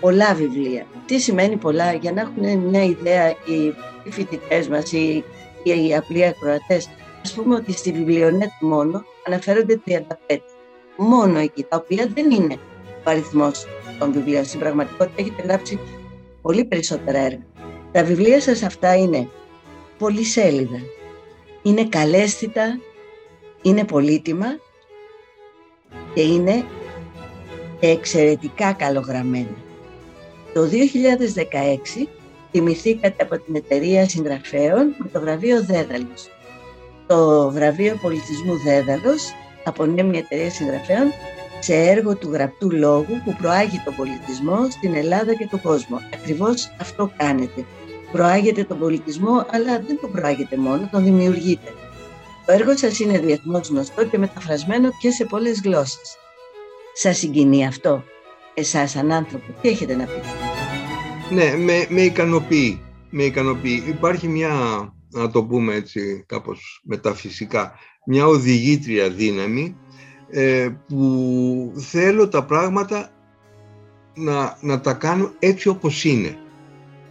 πολλά βιβλία. Τι σημαίνει πολλά για να έχουν μια ιδέα οι φοιτητές μας, οι και οι απλοί ακροατές, ας πούμε ότι στη βιβλιονέτ μόνο αναφέρονται 35. Μόνο εκεί, τα οποία δεν είναι ο αριθμό των βιβλίων. Στην πραγματικότητα έχετε γράψει πολύ περισσότερα έργα. Τα βιβλία σας αυτά είναι πολυσέλιδα, είναι καλέσθητα, είναι πολύτιμα και είναι εξαιρετικά καλογραμμένα. Το 2016 τιμηθήκατε από την εταιρεία συγγραφέων με το βραβείο Δέδαλος. Το βραβείο πολιτισμού Δέδαλος απονέμει μια εταιρεία συγγραφέων σε έργο του γραπτού λόγου που προάγει τον πολιτισμό στην Ελλάδα και τον κόσμο. Ακριβώς αυτό κάνετε. Προάγετε τον πολιτισμό, αλλά δεν τον προάγετε μόνο, τον δημιουργείτε. Το έργο σας είναι διεθνώς γνωστό και μεταφρασμένο και σε πολλές γλώσσες. Σας συγκινεί αυτό, εσάς σαν άνθρωπο, τι έχετε να πείτε; Ναι, με, με ικανοποιεί. Με ικανοποιεί. Υπάρχει μια, να το πούμε έτσι κάπως μεταφυσικά, μια οδηγήτρια δύναμη ε, που θέλω τα πράγματα να, να τα κάνω έτσι όπως είναι.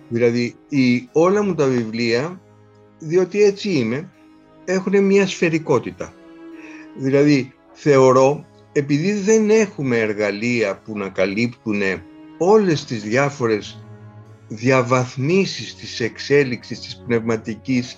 Δηλαδή, η, όλα μου τα βιβλία, διότι έτσι είμαι, έχουν μια σφαιρικότητα. Δηλαδή, θεωρώ, επειδή δεν έχουμε εργαλεία που να καλύπτουν όλες τις διάφορες διαβαθμίσεις της εξέλιξης της πνευματικής,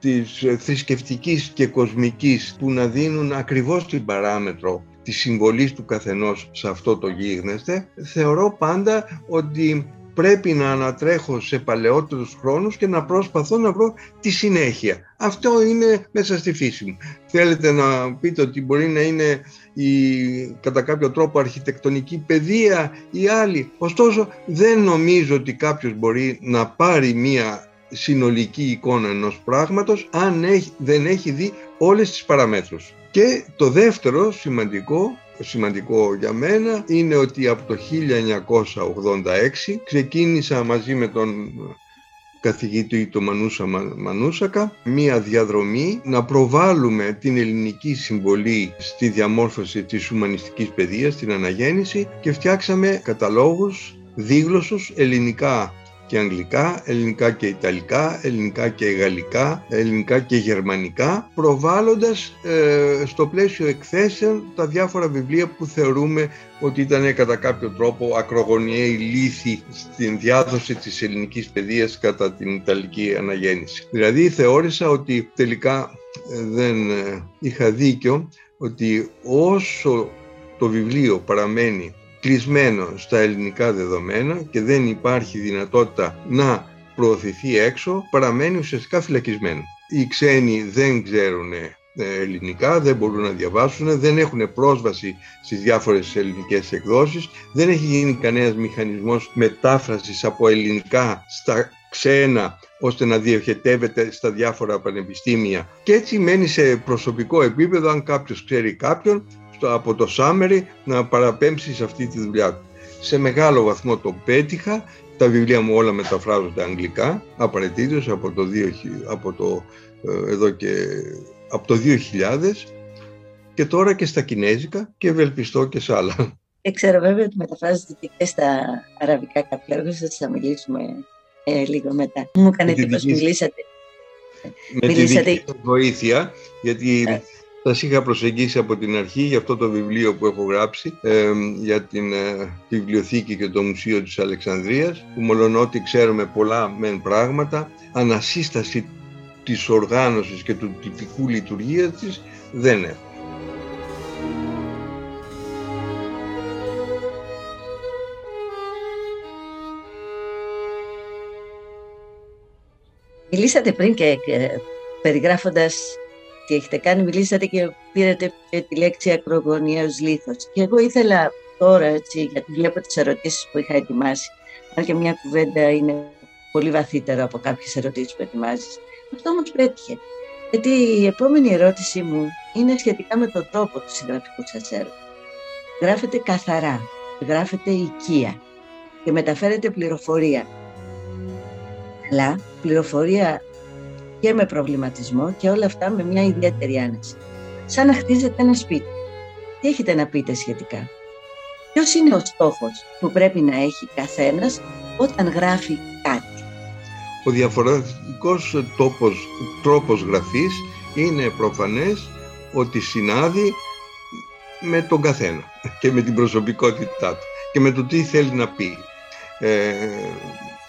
της θρησκευτικής και κοσμικής που να δίνουν ακριβώς την παράμετρο της συμβολής του καθενός σε αυτό το γίγνεσθε, θεωρώ πάντα ότι πρέπει να ανατρέχω σε παλαιότερους χρόνους και να προσπαθώ να βρω τη συνέχεια. Αυτό είναι μέσα στη φύση μου. Θέλετε να πείτε ότι μπορεί να είναι η, κατά κάποιο τρόπο αρχιτεκτονική παιδεία ή άλλη. Ωστόσο δεν νομίζω ότι κάποιος μπορεί να πάρει μία συνολική εικόνα ενός πράγματος αν έχει, δεν έχει δει όλες τις παραμέτρους. Και το δεύτερο σημαντικό σημαντικό για μένα είναι ότι από το 1986 ξεκίνησα μαζί με τον καθηγητή του Μανούσα Μανούσακα μία διαδρομή να προβάλλουμε την ελληνική συμβολή στη διαμόρφωση της ουμανιστικής παιδείας, την αναγέννηση και φτιάξαμε καταλόγους δίγλωσσους ελληνικά και αγγλικά, ελληνικά και ιταλικά, ελληνικά και γαλλικά, ελληνικά και γερμανικά, προβάλλοντας ε, στο πλαίσιο εκθέσεων τα διάφορα βιβλία που θεωρούμε ότι ήταν κατά κάποιο τρόπο ακρογωνιαίοι λύθη στην διάδοση της ελληνικής παιδείας κατά την Ιταλική αναγέννηση. Δηλαδή θεώρησα ότι τελικά ε, δεν ε, είχα δίκιο ότι όσο το βιβλίο παραμένει κλεισμένο στα ελληνικά δεδομένα και δεν υπάρχει δυνατότητα να προωθηθεί έξω, παραμένει ουσιαστικά φυλακισμένο. Οι ξένοι δεν ξέρουν ε, ελληνικά, δεν μπορούν να διαβάσουν, δεν έχουν πρόσβαση στις διάφορες ελληνικές εκδόσεις, δεν έχει γίνει κανένας μηχανισμός μετάφρασης από ελληνικά στα ξένα ώστε να διοχετεύεται στα διάφορα πανεπιστήμια και έτσι μένει σε προσωπικό επίπεδο αν κάποιος ξέρει κάποιον από το Σάμερι να παραπέμψει σε αυτή τη δουλειά του. Σε μεγάλο βαθμό το πέτυχα, τα βιβλία μου όλα μεταφράζονται αγγλικά, απαραίτητος από το, από το, ε, εδώ και, από το 2000 και τώρα και στα κινέζικα και ευελπιστώ και σε άλλα. Και ξέρω βέβαια ότι μεταφράζεται και στα αραβικά κάποια έργα, θα μιλήσουμε ε, λίγο μετά. Μου έκανε εντύπωση, μιλήσατε. Με μιλήσατε... τη δική βοήθεια, γιατί ε. Σας είχα προσεγγίσει από την αρχή για αυτό το βιβλίο που έχω γράψει ε, για την ε, βιβλιοθήκη και το Μουσείο της Αλεξανδρίας που μολονότι ξέρουμε πολλά μεν πράγματα, ανασύσταση της οργάνωσης και του τυπικού λειτουργίας της δεν έχω. Μιλήσατε πριν και, περιγράφοντας τι έχετε κάνει, μιλήσατε και πήρατε και τη λέξη ακρογωνιαίος λίθος. Και εγώ ήθελα τώρα, έτσι, γιατί βλέπω τις ερωτήσεις που είχα ετοιμάσει, αν και μια κουβέντα είναι πολύ βαθύτερα από κάποιες ερωτήσεις που ετοιμάζεις. Αυτό όμως πέτυχε. Γιατί η επόμενη ερώτησή μου είναι σχετικά με τον τρόπο του συγγραφικού σας έργου. Γράφετε καθαρά, γράφετε οικία και μεταφέρετε πληροφορία αλλά πληροφορία και με προβληματισμό και όλα αυτά με μια ιδιαίτερη άνεση. Σαν να χτίζετε ένα σπίτι. Τι έχετε να πείτε σχετικά; Ποιος είναι ο στόχος που πρέπει να έχει καθένας όταν γράφει κάτι; Ο διαφορετικός τόπος, τρόπος γραφής είναι προφανές ότι συνάδει με τον καθένα και με την προσωπικότητά του και με το τι θέλει να πει. Ε,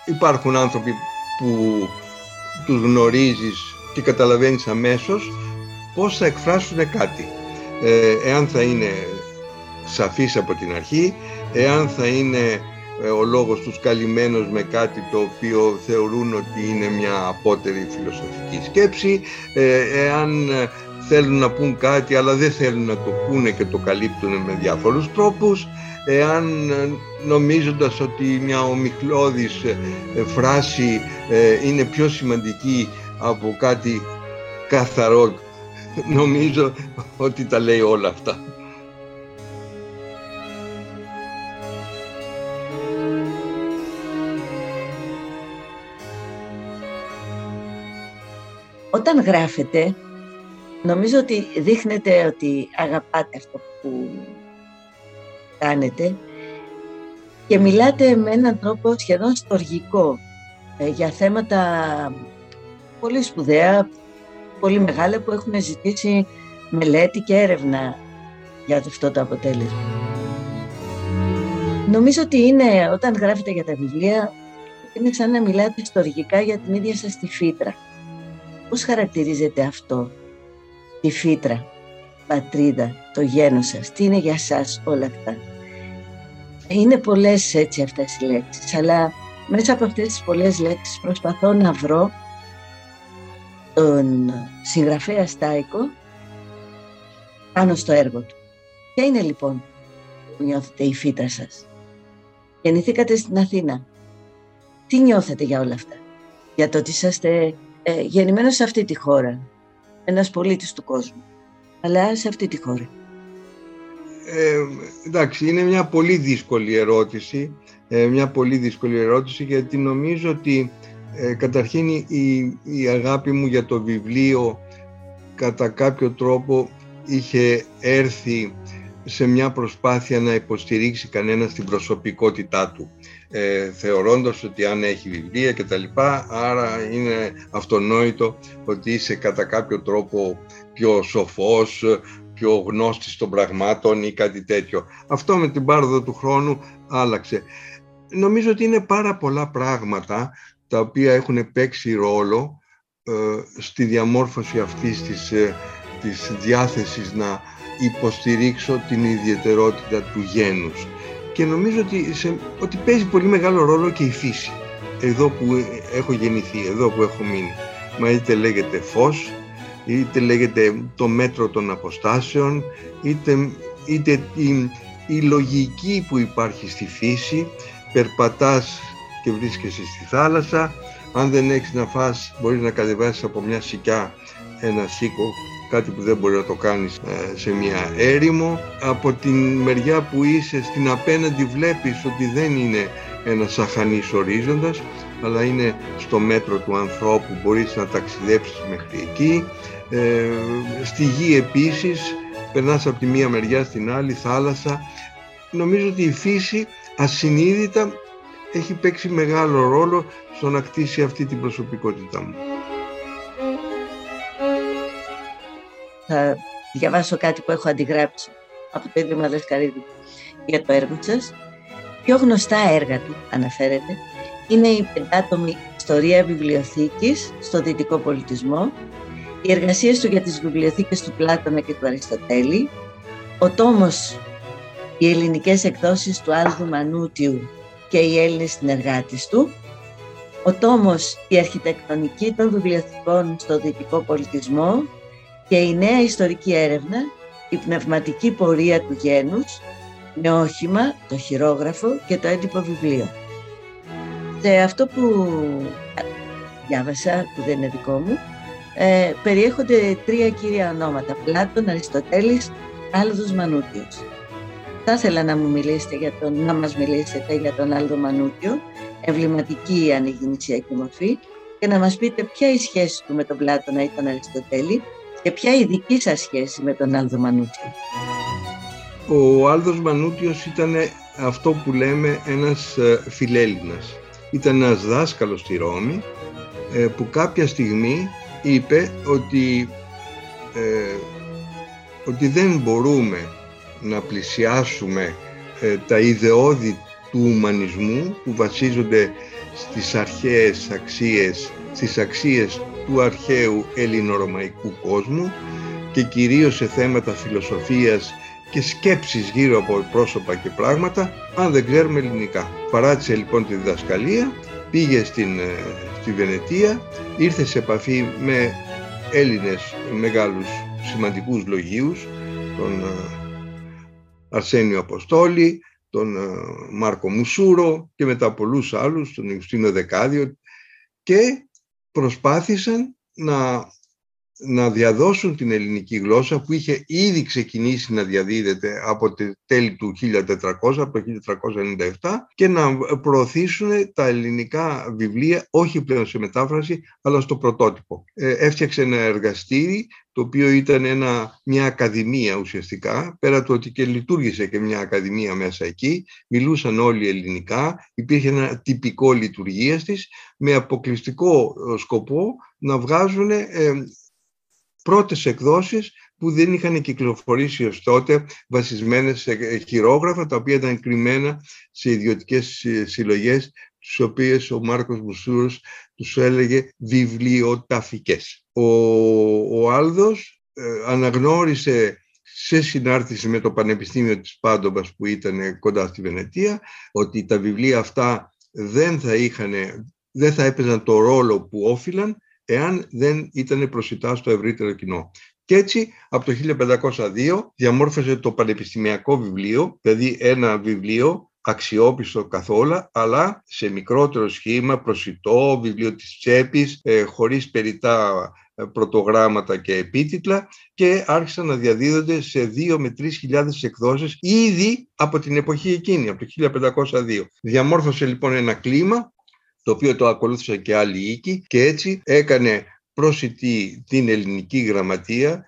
υπάρχουν άνθρωποι που τους γνωρίζεις και καταλαβαίνεις αμέσως πώς θα εκφράσουν κάτι. Ε, εάν θα είναι σαφής από την αρχή, εάν θα είναι ε, ο λόγος τους καλυμμένος με κάτι το οποίο θεωρούν ότι είναι μια απότερη φιλοσοφική σκέψη, ε, εάν θέλουν να πούν κάτι αλλά δεν θέλουν να το πούνε και το καλύπτουν με διάφορους τρόπους, εάν ε, νομίζοντας ότι μια ομιχλώδης ε, φράση ε, είναι πιο σημαντική από κάτι καθαρό νομίζω ότι τα λέει όλα αυτά. Όταν γράφετε, νομίζω ότι δείχνετε ότι αγαπάτε αυτό που κάνετε και μιλάτε με έναν τρόπο σχεδόν στοργικό ε, για θέματα πολύ σπουδαία, πολύ μεγάλα που έχουν ζητήσει μελέτη και έρευνα για αυτό το αποτέλεσμα. Νομίζω ότι είναι, όταν γράφετε για τα βιβλία, είναι σαν να μιλάτε στοργικά για την ίδια σας τη φύτρα. Πώς χαρακτηρίζετε αυτό, τη φύτρα, πατρίδα, το γένος σας, τι είναι για σας όλα αυτά; Είναι πολλές έτσι αυτές οι λέξεις, αλλά μέσα από αυτές τις πολλές λέξεις προσπαθώ να βρω τον συγγραφέα Στάικο πάνω στο έργο του. Ποια είναι λοιπόν που νιώθετε η φύτρα σας; Γεννηθήκατε στην Αθήνα. Τι νιώθετε για όλα αυτά; Για το ότι είσαστε ε, γεννημένος σε αυτή τη χώρα. Ένας πολίτης του κόσμου. Αλλά σε αυτή τη χώρα. Ε, εντάξει, είναι μια πολύ δύσκολη ερώτηση. Ε, μια πολύ δύσκολη ερώτηση γιατί νομίζω ότι ε, καταρχήν η, η αγάπη μου για το βιβλίο κατά κάποιο τρόπο είχε έρθει σε μια προσπάθεια να υποστηρίξει κανένας την προσωπικότητά του ε, θεωρώντας ότι αν έχει βιβλία και τα λοιπά άρα είναι αυτονόητο ότι είσαι κατά κάποιο τρόπο πιο σοφός, πιο γνώστης των πραγμάτων ή κάτι τέτοιο. Αυτό με την πάροδο του χρόνου άλλαξε. Νομίζω ότι είναι πάρα πολλά πράγματα τα οποία έχουν παίξει ρόλο ε, στη διαμόρφωση αυτής της, ε, της διάθεσης να υποστηρίξω την ιδιαιτερότητα του γένους. Και νομίζω ότι, ότι παίζει πολύ μεγάλο ρόλο και η φύση. Εδώ που έχω γεννηθεί, εδώ που έχω μείνει. Μα είτε λέγεται φως, είτε λέγεται το μέτρο των αποστάσεων, είτε, είτε η, η λογική που υπάρχει στη φύση, περπατάς και βρίσκεσαι στη θάλασσα, Αν δεν έχεις να φας, μπορείς να κατεβάσεις από μια σικιά ένα σίκο, κάτι που δεν μπορεί να το κάνεις ε, σε μια έρημο. Από την μεριά που είσαι στην απέναντι βλέπεις ότι δεν είναι ένας σαχανής ορίζοντας, αλλά είναι στο μέτρο του ανθρώπου, μπορείς να ταξιδέψεις μέχρι εκεί. Ε, στη γη επίσης, περνάς από τη μία μεριά στην άλλη, θάλασσα. Νομίζω ότι η φύση ασυνείδητα έχει παίξει μεγάλο ρόλο στο να κτίσει αυτή την προσωπικότητά μου. Θα διαβάσω κάτι που έχω αντιγράψει από το Ίδρυμα Λασκαρίδη για το έργο σας. Πιο γνωστά έργα του, αναφέρεται, είναι η πεντάτομη ιστορία βιβλιοθήκης στο δυτικό πολιτισμό, οι εργασίες του για τις βιβλιοθήκες του Πλάτωνα και του Αριστοτέλη, ο τόμος «Οι ελληνικές εκδόσεις του Άλδου Μανούτιου και οι Έλληνες συνεργάτες του, ο τόμος «Η αρχιτεκτονική των βιβλιοθηκών στο δυτικό πολιτισμό» και η νέα ιστορική έρευνα «Η πνευματική πορεία του γένους» με όχημα, το χειρόγραφο και το έντυπο βιβλίο. Σε αυτό που διάβασα, που δεν είναι δικό μου, ε, περιέχονται τρία κύρια ονόματα, Πλάτων, Αριστοτέλης, Άλδος Μανούτιος. Θα ήθελα να μου μιλήσετε για τον, να μας μιλήσετε για τον Άλδο Μανούτιο, εμβληματική ανεγεννησιακή μορφή, και να μας πείτε ποια η σχέση του με τον Πλάτωνα ή τον Αριστοτέλη και ποια η δική σας σχέση με τον Άλδο Μανούτιο. Ο Άλδος Μανούτιος ήταν αυτό που λέμε ένας ε, φιλέλληνας. Ήταν ένας δάσκαλος στη Ρώμη ε, που κάποια στιγμή είπε ότι, ε, ότι δεν μπορούμε να πλησιάσουμε τα ιδεώδη του ουμανισμού που βασίζονται στις αρχαίες αξίες, στις αξίες του αρχαίου ελληνορωμαϊκού κόσμου και κυρίως σε θέματα φιλοσοφίας και σκέψεις γύρω από πρόσωπα και πράγματα αν δεν ξέρουμε ελληνικά. Παράτησε λοιπόν τη διδασκαλία, πήγε στην, ε, στη Βενετία, ήρθε σε επαφή με Έλληνες μεγάλους σημαντικούς λογίους, τον ε, Αρσένιο Αποστόλη, τον ε, Μάρκο Μουσούρο και μετά πολλούς άλλους, τον Ιουστίνο Δεκάδιο και προσπάθησαν να να διαδώσουν την ελληνική γλώσσα που είχε ήδη ξεκινήσει να διαδίδεται από το τέλη του 1400, από το 1397 και να προωθήσουν τα ελληνικά βιβλία όχι πλέον σε μετάφραση αλλά στο πρωτότυπο. Ε, έφτιαξε ένα εργαστήρι το οποίο ήταν ένα, μια ακαδημία ουσιαστικά, πέρα του ότι και λειτουργήσε και μια ακαδημία μέσα εκεί, μιλούσαν όλοι ελληνικά, υπήρχε ένα τυπικό λειτουργίας της, με αποκλειστικό σκοπό να βγάζουν ε, πρώτες εκδόσεις που δεν είχαν κυκλοφορήσει ως τότε βασισμένες σε χειρόγραφα τα οποία ήταν κρυμμένα σε ιδιωτικές συλλογές τις οποίες ο Μάρκος Μουσούρος τους έλεγε βιβλιοταφικές. Ο, ο Άλδος ε, αναγνώρισε σε συνάρτηση με το Πανεπιστήμιο της Πάντομπας που ήταν κοντά στη Βενετία ότι τα βιβλία αυτά δεν θα, είχαν, δεν θα έπαιζαν το ρόλο που όφυλαν εάν δεν ήταν προσιτά στο ευρύτερο κοινό. Και έτσι από το 1502 διαμόρφωσε το πανεπιστημιακό βιβλίο, δηλαδή ένα βιβλίο αξιόπιστο καθόλου, αλλά σε μικρότερο σχήμα, προσιτό, βιβλίο της τσέπης, ε, χωρίς περιτά ε, πρωτογράμματα και επίτιτλα και άρχισαν να διαδίδονται σε 2 με 3 χιλιάδες εκδόσεις ήδη από την εποχή εκείνη, από το 1502. Διαμόρφωσε λοιπόν ένα κλίμα το οποίο το ακολούθησαν και άλλοι οίκοι και έτσι έκανε πρόσιτη την ελληνική γραμματεία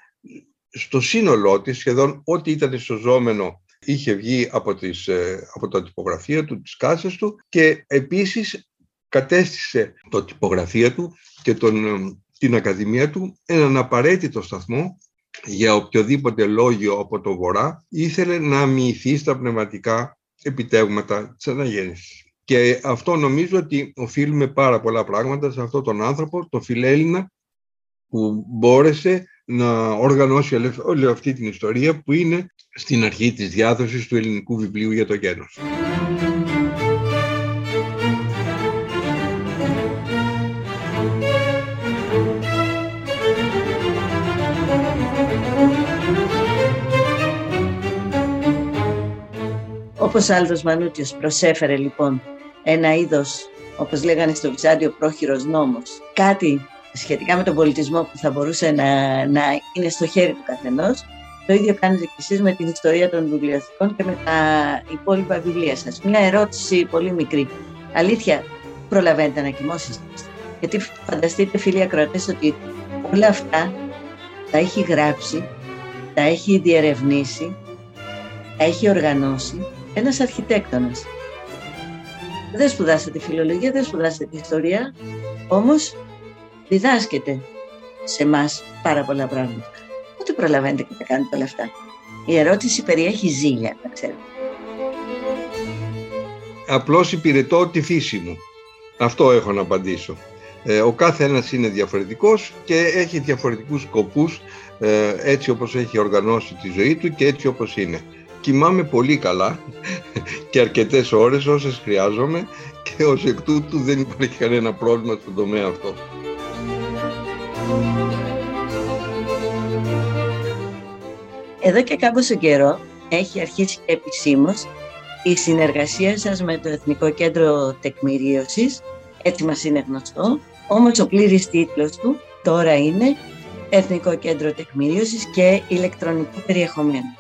στο σύνολό της, σχεδόν ό,τι ήταν σωζόμενο είχε βγει από, τις, ε, από το τυπογραφείο του, τις κάσες του και επίσης κατέστησε το τυπογραφείο του και τον, ε, την Ακαδημία του έναν απαραίτητο σταθμό για οποιοδήποτε λόγιο από το βορρά ήθελε να μοιηθεί στα πνευματικά επιτεύγματα της αναγέννησης. Και αυτό νομίζω ότι οφείλουμε πάρα πολλά πράγματα σε αυτόν τον άνθρωπο, τον φιλέλληνα, που μπόρεσε να οργανώσει όλη αυτή την ιστορία που είναι στην αρχή της διάδοσης του ελληνικού βιβλίου για το γένος. Όπως Άλδος Μανούτιος προσέφερε λοιπόν ένα είδος όπως λέγανε στο Βυζάντιο πρόχειρος νόμος, κάτι σχετικά με τον πολιτισμό που θα μπορούσε να, να είναι στο χέρι του καθενός, το ίδιο κάνετε και εσείς με την ιστορία των βιβλιοθηκών και με τα υπόλοιπα βιβλία σας. Μια ερώτηση πολύ μικρή. Αλήθεια, προλαβαίνετε να κοιμόσαστε. Γιατί φανταστείτε φίλοι ακροατές ότι όλα αυτά τα έχει γράψει, τα έχει διερευνήσει, τα έχει οργανώσει ένας αρχιτέκτονας. Δεν σπουδάσατε φιλολογία, δεν σπουδάσατε ιστορία, όμως διδάσκεται σε εμάς πάρα πολλά πράγματα. Πότε προλαβαίνετε και τα κάνετε όλα αυτά; Η ερώτηση περιέχει ζήλια, να ξέρετε. Απλώς υπηρετώ τη φύση μου. Αυτό έχω να απαντήσω. Ε, ο κάθε ένας είναι διαφορετικός και έχει διαφορετικούς σκοπούς ε, έτσι όπως έχει οργανώσει τη ζωή του και έτσι όπως είναι. Κοιμάμαι πολύ καλά και αρκετές ώρες όσες χρειάζομαι και ως εκ τούτου δεν υπάρχει κανένα πρόβλημα στον τομέα αυτό. Εδώ και κάμποσο καιρό έχει αρχίσει επισήμως η συνεργασία σας με το Εθνικό Κέντρο Τεκμηρίωσης, έτσι μας είναι γνωστό, όμως ο πλήρης τίτλος του τώρα είναι Εθνικό Κέντρο Τεκμηρίωσης και Ηλεκτρονικού Περιεχομένου.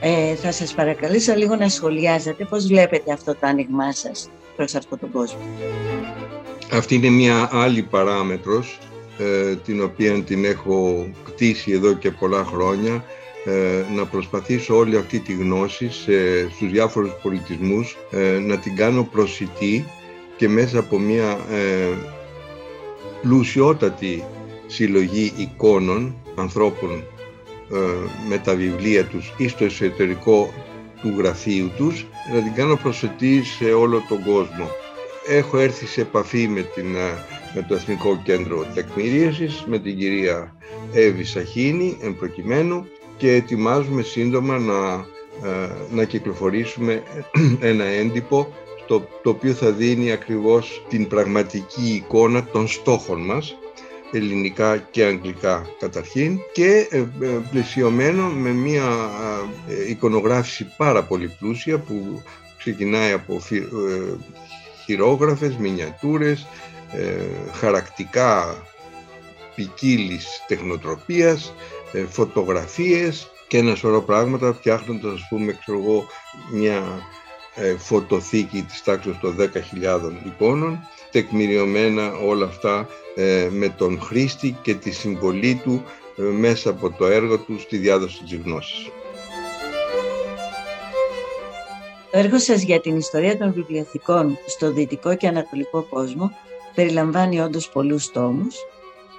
Ε, θα σας παρακαλήσω λίγο να σχολιάζετε πώς βλέπετε αυτό το άνοιγμά σας προς αυτόν τον κόσμο. Αυτή είναι μια άλλη παράμετρος ε, την οποία την έχω κτίσει εδώ και πολλά χρόνια ε, να προσπαθήσω όλη αυτή τη γνώση σε, στους διάφορους πολιτισμούς ε, να την κάνω προσιτή και μέσα από μια ε, πλουσιότατη συλλογή εικόνων ανθρώπων με τα βιβλία τους ή στο εσωτερικό του γραφείου τους να την κάνω προσιτή σε όλο τον κόσμο. Έχω έρθει σε επαφή με, την, με το Εθνικό Κέντρο Τεκμηρίωσης, με την κυρία Εύη Σαχίνη, εν προκειμένου, και ετοιμάζουμε σύντομα να, ε, να κυκλοφορήσουμε ένα έντυπο το, το οποίο θα δίνει ακριβώς την πραγματική εικόνα των στόχων μας ελληνικά και αγγλικά καταρχήν και ε, ε, πλαισιωμένο με μια εικονογράφηση πάρα πολύ πλούσια που ξεκινάει από χειρόγραφες, μινιατούρες, χαρακτικά ποικίλης τεχνοτροπίας, ε, φωτογραφίες και ένα σωρό πράγματα φτιάχνοντας ας πούμε ξέρω εγώ, μια ε, φωτοθήκη της τάξης των 10.000 εικόνων τεκμηριωμένα όλα αυτά ε, με τον χρήστη και τη συμβολή του μέσα από το έργο του στη διάδοση της γνώσης. Το έργο σας για την ιστορία των βιβλιοθηκών στο δυτικό και ανατολικό κόσμο περιλαμβάνει όντως πολλούς τόμους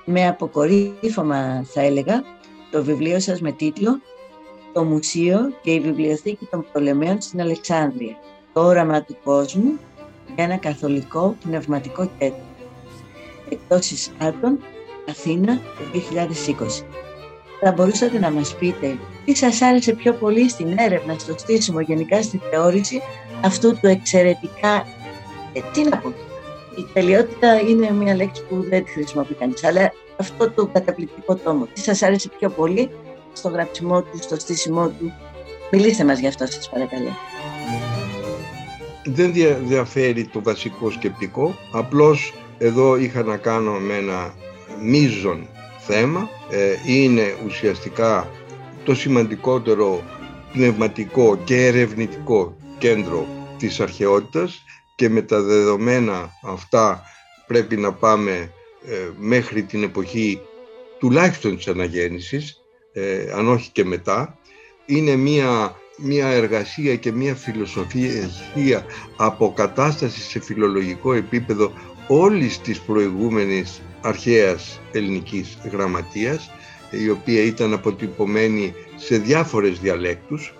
με αποκορύφωμα θα έλεγα το βιβλίο σας με τίτλο «Το Μουσείο και η Βιβλιοθήκη των Πολεμαίων στην Αλεξάνδρεια. Το όραμα του κόσμου για ένα καθολικό πνευματικό κέντρο». Εκτόσεις Άτων, Αθήνα, το 2020. Θα μπορούσατε να μας πείτε τι σας άρεσε πιο πολύ στην έρευνα, στο στήσιμο, γενικά στη θεώρηση αυτού του εξαιρετικά, ε, τι να πω, η τελειότητα είναι μια λέξη που δεν τη χρησιμοποιεί κανείς, αλλά αυτό το καταπληκτικό τόμο. Τι σας άρεσε πιο πολύ στο γραψιμό του, στο στήσιμό του. Μιλήστε μας γι' αυτό σας παρακαλώ. Δεν διαφέρει το βασικό σκεπτικό, απλώς εδώ είχα να κάνω με ένα μείζον θέμα. Ε, είναι ουσιαστικά το σημαντικότερο πνευματικό και ερευνητικό κέντρο της αρχαιότητας και με τα δεδομένα αυτά πρέπει να πάμε ε, μέχρι την εποχή τουλάχιστον της αναγέννησης, ε, αν όχι και μετά, είναι μια, μια εργασία και μια φιλοσοφία αποκατάστασης σε φιλολογικό επίπεδο όλης της προηγούμενης αρχαίας ελληνικής γραμματείας, η οποία ήταν αποτυπωμένη σε διάφορες διαλέκτους,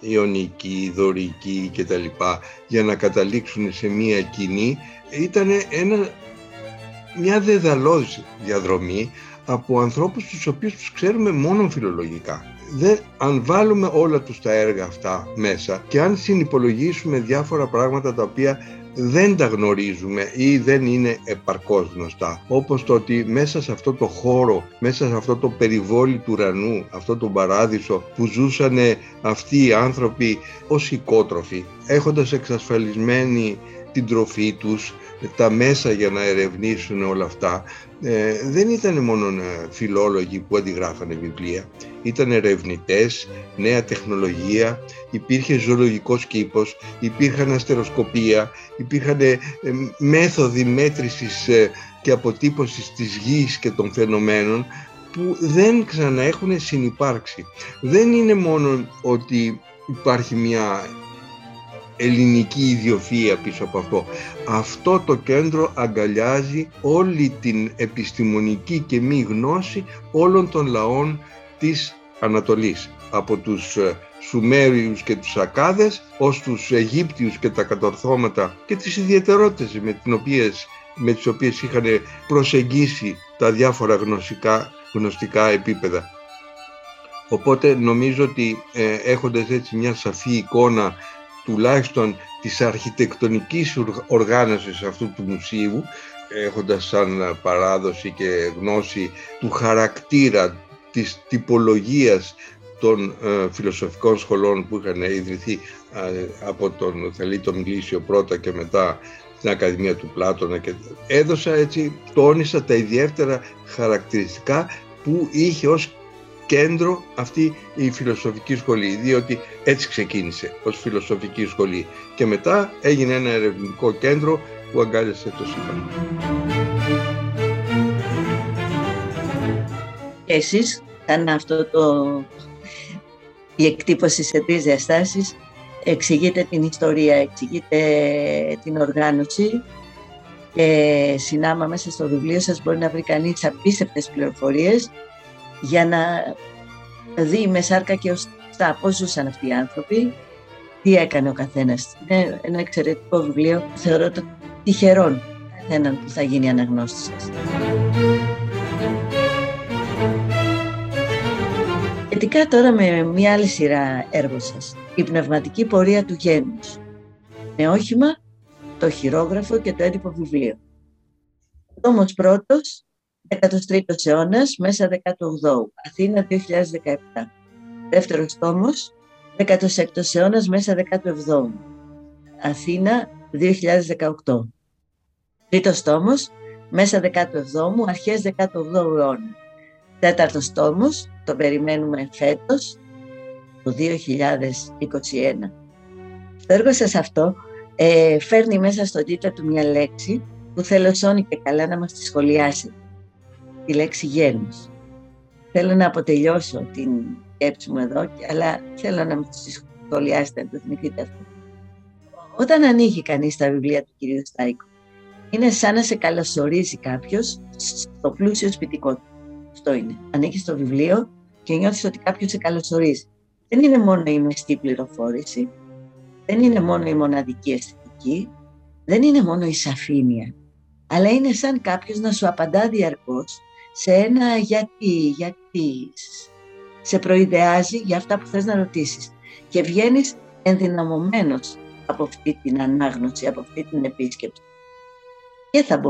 ιωνική, δωρική κτλ. για να καταλήξουν σε μία κοινή, ήταν ένα μια δεδαλώδης διαδρομή από ανθρώπους τους οποίους τους ξέρουμε μόνο φιλολογικά. Δεν, αν βάλουμε όλα τους τα έργα αυτά μέσα και αν συνυπολογίσουμε διάφορα πράγματα τα οποία δεν τα γνωρίζουμε ή δεν είναι επαρκώς γνωστά. Όπως το ότι μέσα σε αυτό το χώρο, μέσα σε αυτό το περιβόλι του ουρανού, αυτό το παράδεισο που ζούσαν αυτοί οι άνθρωποι ως οικότροφοι, έχοντας εξασφαλισμένη την τροφή τους, τα μέσα για να ερευνήσουν όλα αυτά. Ε, δεν ήταν μόνο ε, φιλόλογοι που αντιγράφανε βιβλία, ήταν ερευνητές, νέα τεχνολογία, υπήρχε ζωολογικός κήπος, υπήρχαν αστεροσκοπία, υπήρχαν ε, μέθοδοι μέτρησης και αποτύπωσης της γης και των φαινομένων που δεν ξαναέχουν συνυπάρξει. Δεν είναι μόνο ότι υπάρχει μια ελληνική ιδιοφυΐα πίσω από αυτό. Αυτό το κέντρο αγκαλιάζει όλη την επιστημονική και μη γνώση όλων των λαών της Ανατολής. Από τους ε, Σουμέριους και τους Ακάδες ως τους Αιγύπτιους και τα κατορθώματα και τις ιδιαιτερότητες με, τις οποίες, με τις οποίες είχαν προσεγγίσει τα διάφορα γνωστικά, γνωστικά επίπεδα. Οπότε νομίζω ότι ε, έχοντας έτσι μια σαφή εικόνα τουλάχιστον της αρχιτεκτονικής οργάνωσης αυτού του μουσείου έχοντας σαν παράδοση και γνώση του χαρακτήρα της τυπολογίας των ε, φιλοσοφικών σχολών που είχαν ιδρυθεί ε, από τον Θελήτο Μιλήσιο πρώτα και μετά στην Ακαδημία του Πλάτωνα και έδωσα έτσι, τόνισα τα ιδιαίτερα χαρακτηριστικά που είχε ως κέντρο αυτή η φιλοσοφική σχολή, διότι έτσι ξεκίνησε ως φιλοσοφική σχολή και μετά έγινε ένα ερευνητικό κέντρο που αγκάλιασε το σύμπαν. Εσείς, σαν αυτό το... η εκτύπωση σε τρεις διαστάσεις, εξηγείτε την ιστορία, εξηγείτε την οργάνωση και συνάμα μέσα στο βιβλίο σας μπορεί να βρει κανείς απίστευτες πληροφορίες για να δει με σάρκα και οστά πώς ζούσαν αυτοί οι άνθρωποι, τι έκανε ο καθένας. Είναι ένα εξαιρετικό βιβλίο που θεωρώ το τυχερόν καθέναν που θα γίνει αναγνώστης σας. Σχετικά τώρα με μια άλλη σειρά έργο σας, η πνευματική πορεία του γένους. Με όχημα, το χειρόγραφο και το έντυπο βιβλίο. Ο τόμος πρώτος 13ος αιώνας, μέσα 18ου, Αθήνα 2017. Δεύτερος τόμος, 16ος αιώνας, μέσα 17ου, Αθήνα 2018. Τρίτος τόμος, μέσα 17ου, αρχές 18ου αιώνα. Τέταρτος τόμος, το περιμένουμε φέτος, το 2021. Το έργο σας αυτό ε, φέρνει μέσα στον τίτλο του μια λέξη που θέλω σώνει και καλά να μας τη σχολιάσετε τη λέξη γένος. Θέλω να αποτελειώσω την σκέψη μου εδώ, αλλά θέλω να με σχολιάσετε, να το θυμηθείτε αυτό. Όταν ανοίγει κανείς τα βιβλία του κυρίου Στάικου, είναι σαν να σε καλωσορίζει κάποιος στο πλούσιο σπιτικό του. Αυτό είναι. Ανοίγει το βιβλίο και νιώθεις ότι κάποιος σε καλωσορίζει. Δεν είναι μόνο η μεστή πληροφόρηση, δεν είναι μόνο η μοναδική αισθητική, δεν είναι μόνο η σαφήνεια, αλλά είναι σαν κάποιος να σου απαντά διαρκώς σε ένα γιατί, γιατί, σε προειδεάζει για αυτά που θες να ρωτήσεις και βγαίνεις ενδυναμωμένος από αυτή την ανάγνωση, από αυτή την επίσκεψη. Και θα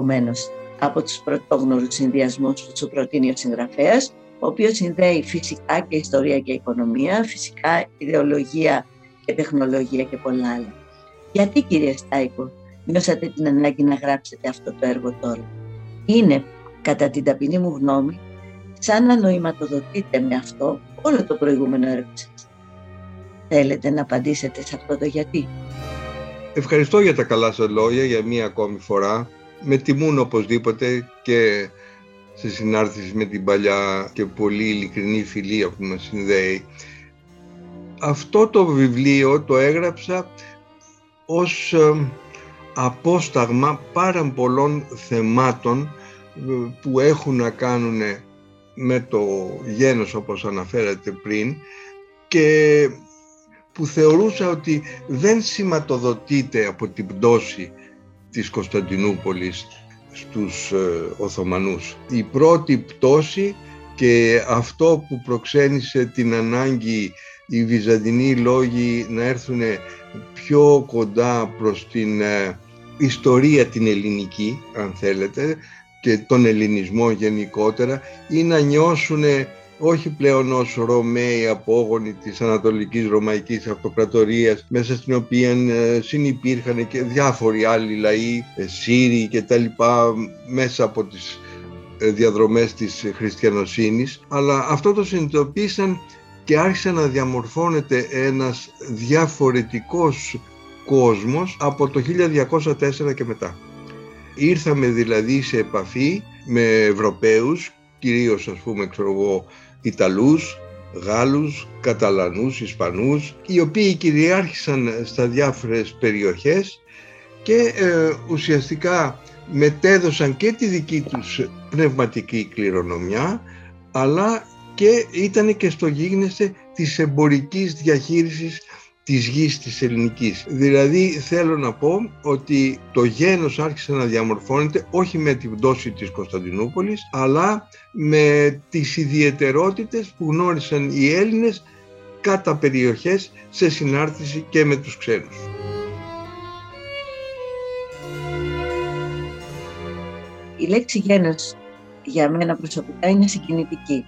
από τους πρωτόγνωρους συνδυασμούς που σου προτείνει ο συγγραφέας, ο οποίος συνδέει φυσικά και ιστορία και οικονομία, φυσικά ιδεολογία και τεχνολογία και πολλά άλλα. Γιατί κύριε Στάικο νιώσατε την ανάγκη να γράψετε αυτό το έργο τώρα; Είναι κατά την ταπεινή μου γνώμη, σαν να νοηματοδοτείτε με αυτό όλο το προηγούμενο έργο σας. Θέλετε να απαντήσετε σε αυτό το γιατί; Ευχαριστώ για τα καλά σας λόγια για μία ακόμη φορά. Με τιμούν οπωσδήποτε και σε συνάρτηση με την παλιά και πολύ ειλικρινή φιλία που μας συνδέει. Αυτό το βιβλίο το έγραψα ως ε, απόσταγμα πάρα πολλών θεμάτων που έχουν να κάνουν με το γένος όπως αναφέρατε πριν και που θεωρούσα ότι δεν σηματοδοτείται από την πτώση της Κωνσταντινούπολης στους ε, Οθωμανούς. Η πρώτη πτώση και αυτό που προξένησε την ανάγκη οι Βυζαντινοί λόγοι να έρθουν πιο κοντά προς την ε, ιστορία την ελληνική, αν θέλετε, και τον ελληνισμό γενικότερα ή να νιώσουν όχι πλέον ως Ρωμαίοι απόγονοι της Ανατολικής Ρωμαϊκής Αυτοκρατορίας μέσα στην οποία ε, συνυπήρχαν και διάφοροι άλλοι λαοί, ε, Σύριοι και τα λοιπά μέσα από τις ε, διαδρομές της χριστιανοσύνης αλλά αυτό το συνειδητοποίησαν και άρχισε να διαμορφώνεται ένας διαφορετικός κόσμος από το 1204 και μετά. Ήρθαμε δηλαδή σε επαφή με Ευρωπαίους, κυρίως ας πούμε ξέρω εγώ Ιταλούς, Γάλλους, Καταλανούς, Ισπανούς, οι οποίοι κυριάρχησαν στα διάφορες περιοχές και ε, ουσιαστικά μετέδωσαν και τη δική τους πνευματική κληρονομιά, αλλά και ήταν και στο γίγνεσθε της εμπορικής διαχείρισης της γης της ελληνικής. Δηλαδή θέλω να πω ότι το γένος άρχισε να διαμορφώνεται όχι με την πτώση της Κωνσταντινούπολης αλλά με τις ιδιαιτερότητες που γνώρισαν οι Έλληνες κατά περιοχές σε συνάρτηση και με τους ξένους. Η λέξη γένος για μένα προσωπικά είναι συγκινητική.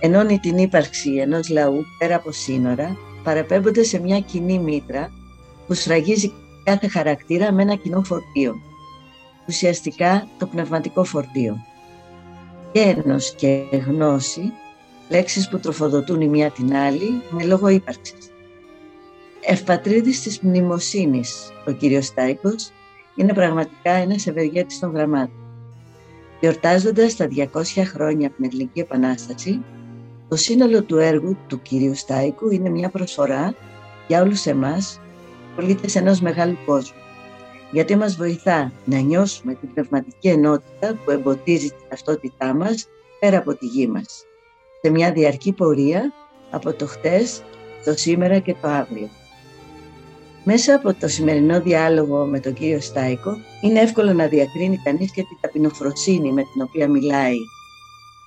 Ενώνει την ύπαρξη ενός λαού πέρα από σύνορα παραπέμπονται σε μια κοινή μήτρα που σφραγίζει κάθε χαρακτήρα με ένα κοινό φορτίο. Ουσιαστικά το πνευματικό φορτίο. Γένος και γνώση, λέξεις που τροφοδοτούν η μία την άλλη με λόγο ύπαρξης. Ευπατρίδης της μνημοσύνης, ο κύριος Στάικος, είναι πραγματικά ένας ευεργέτης των γραμμάτων. Γιορτάζοντας τα 200 χρόνια από την Ελληνική Επανάσταση, το σύνολο του έργου του κυρίου Στάικου είναι μια προσφορά για όλους εμάς, πολίτες ενός μεγάλου κόσμου. Γιατί μας βοηθά να νιώσουμε την πνευματική ενότητα που εμποτίζει την ταυτότητά μας πέρα από τη γη μας. Σε μια διαρκή πορεία από το χτες, το σήμερα και το αύριο. Μέσα από το σημερινό διάλογο με τον κύριο Στάικο είναι εύκολο να διακρίνει κανείς και την ταπεινοφροσύνη με την οποία μιλάει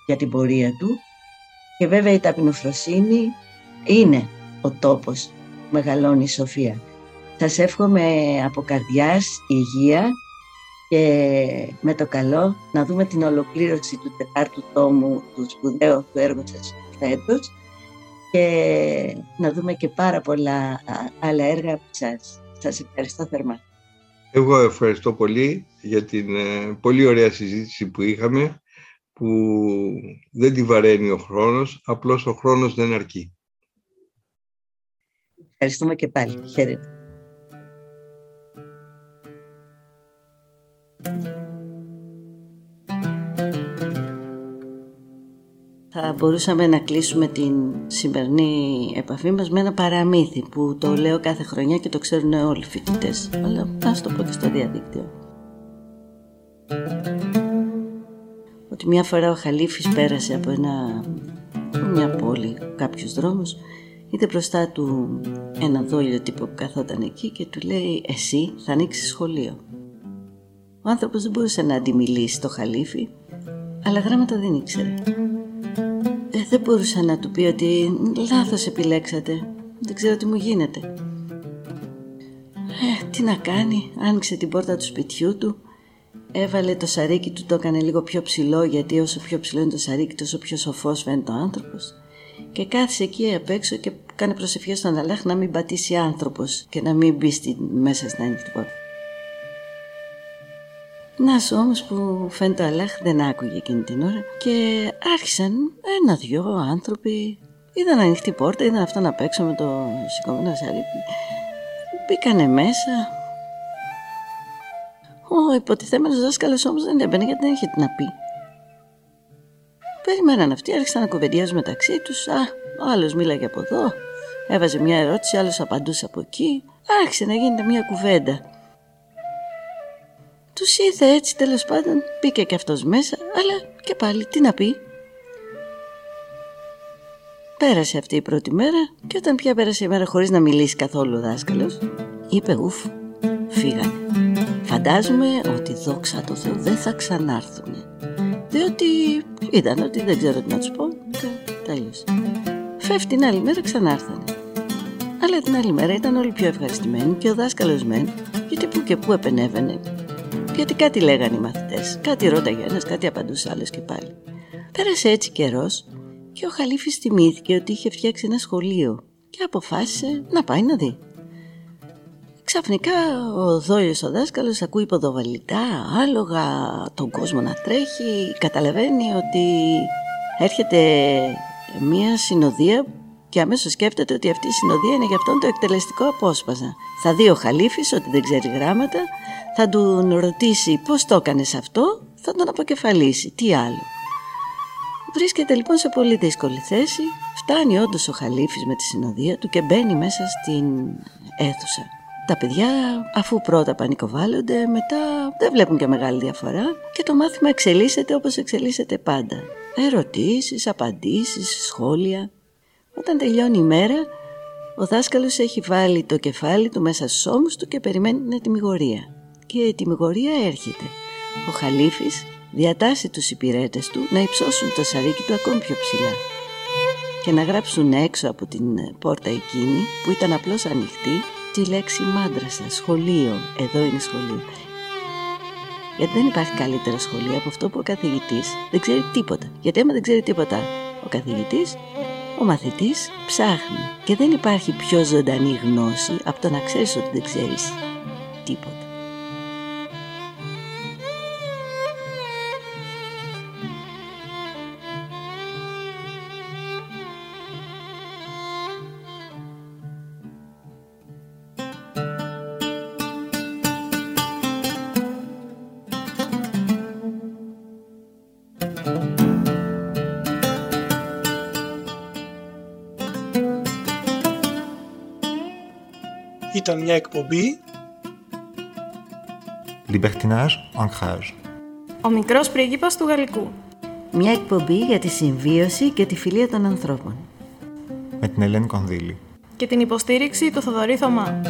για την πορεία του και βέβαια η ταπεινοφροσύνη είναι ο τόπος που μεγαλώνει η Σοφία. Σας εύχομαι από καρδιάς υγεία και με το καλό να δούμε την ολοκλήρωση του τετάρτου τόμου του σπουδαίου του έργου σας φέτος και να δούμε και πάρα πολλά άλλα έργα από σας. Σας ευχαριστώ θερμά. Εγώ ευχαριστώ πολύ για την ε, πολύ ωραία συζήτηση που είχαμε που δεν τη βαραίνει ο χρόνος, απλώς ο χρόνος δεν αρκεί. Ευχαριστούμε και πάλι. Χαίρετε. Θα μπορούσαμε να κλείσουμε την σημερινή επαφή μας με ένα παραμύθι που το λέω κάθε χρονιά και το ξέρουν όλοι οι φοιτητές. Αλλά ας το πω και στο διαδίκτυο ότι μια φορά ο Χαλίφης πέρασε από ένα, μια πόλη, κάποιους δρόμους, είδε μπροστά του ένα δόλιο τύπο που καθόταν εκεί και του λέει «Εσύ θα ανοίξεις σχολείο». Ο άνθρωπος δεν μπορούσε να αντιμιλήσει το Χαλίφη, αλλά γράμματα δεν ήξερε. Ε, δεν μπορούσε να του πει ότι «Λάθος επιλέξατε, δεν ξέρω τι μου γίνεται». Ε, τι να κάνει, άνοιξε την πόρτα του σπιτιού του Έβαλε το σαρίκι του, το έκανε λίγο πιο ψηλό γιατί όσο πιο ψηλό είναι το σαρίκι τόσο πιο σοφός φαίνεται ο άνθρωπος. Και κάθισε εκεί απ' έξω και κάνει προσευχή στον Αλάχ να μην πατήσει άνθρωπος και να μην μπει στη, μέσα στην ανοιχτή πόρτα. Να σου όμως που φαίνεται ο Αλάχ δεν άκουγε εκείνη την ώρα και άρχισαν ένα-δυο άνθρωποι. Είδαν ανοιχτή πόρτα, είδαν αυτόν απ' έξω με το σηκωμένο σαρίκι. Μπήκανε μέσα ο υποτιθέμενος δάσκαλος όμως δεν έμπαινε γιατί δεν είχε τι να πει. Περιμέναν αυτοί, άρχισαν να κουβεντιάζουν μεταξύ τους. Α, ο άλλος μίλαγε από εδώ, έβαζε μια ερώτηση, άλλος απαντούσε από εκεί. Άρχισε να γίνεται μια κουβέντα. Τους ήρθε έτσι τέλος πάντων, μπήκε και αυτός μέσα, αλλά και πάλι τι να πει. Πέρασε αυτή η πρώτη μέρα και όταν πια πέρασε η μέρα χωρίς να μιλήσει καθόλου ο δάσκαλος, είπε ουφ, φύγανε. Φαντάζομαι ότι δόξα τω Θεώ δεν θα ξανάρθουν. Διότι είδαν ότι δεν ξέρω τι να τους πω και τέλειωσε. Φεύγει την άλλη μέρα ξανάρθανε. Αλλά την άλλη μέρα ήταν όλοι πιο ευχαριστημένοι και ο δάσκαλος μεν, γιατί που και που επενέβαινε. Γιατί κάτι λέγανε οι μαθητές, κάτι ρώταγε ένας, κάτι απαντούσε άλλος και πάλι. Πέρασε έτσι καιρός και ο Χαλίφης θυμήθηκε ότι είχε φτιάξει ένα σχολείο και αποφάσισε να πάει να δει. Ξαφνικά ο Δόλιος ο δάσκαλος ακούει ποδοβαλιτά, άλογα, τον κόσμο να τρέχει, καταλαβαίνει ότι έρχεται μια συνοδεία και αμέσως σκέφτεται ότι αυτή η συνοδεία είναι για αυτόν το εκτελεστικό απόσπασμα. Θα δει ο Χαλίφης ότι δεν ξέρει γράμματα, θα του ρωτήσει πώς το έκανες αυτό, θα τον αποκεφαλίσει, τι άλλο. Βρίσκεται λοιπόν σε πολύ δύσκολη θέση, φτάνει όντως ο Χαλίφης με τη συνοδεία του και μπαίνει μέσα στην αίθουσα. Τα παιδιά αφού πρώτα πανικοβάλλονται μετά δεν βλέπουν και μεγάλη διαφορά και το μάθημα εξελίσσεται όπως εξελίσσεται πάντα. Ερωτήσεις, απαντήσεις, σχόλια. Όταν τελειώνει η μέρα ο δάσκαλος έχει βάλει το κεφάλι του μέσα στους ώμους του και περιμένει την ετοιμιγορία. Και η ετοιμιγορία έρχεται. Ο Χαλίφης διατάσσει τους υπηρέτες του να υψώσουν το σαρίκι του ακόμη πιο ψηλά και να γράψουν έξω από την πόρτα εκείνη που ήταν απλώς ανοιχτή τη λέξη μάντρασα, σχολείο, εδώ είναι σχολείο. Γιατί δεν υπάρχει καλύτερο σχολείο από αυτό που ο καθηγητής δεν ξέρει τίποτα. Γιατί άμα δεν ξέρει τίποτα ο καθηγητής, ο μαθητής ψάχνει. Και δεν υπάρχει πιο ζωντανή γνώση από το να ξέρεις ότι δεν ξέρεις τίποτα. Ήταν μια εκπομπή Libertinage, ancrage. Ο μικρός πρίγκιπας του Γαλλικού. Μια εκπομπή για τη συμβίωση και τη φιλία των ανθρώπων. Με την Ελένη Κονδύλη. Και την υποστήριξη του Θοδωρή Θωμά.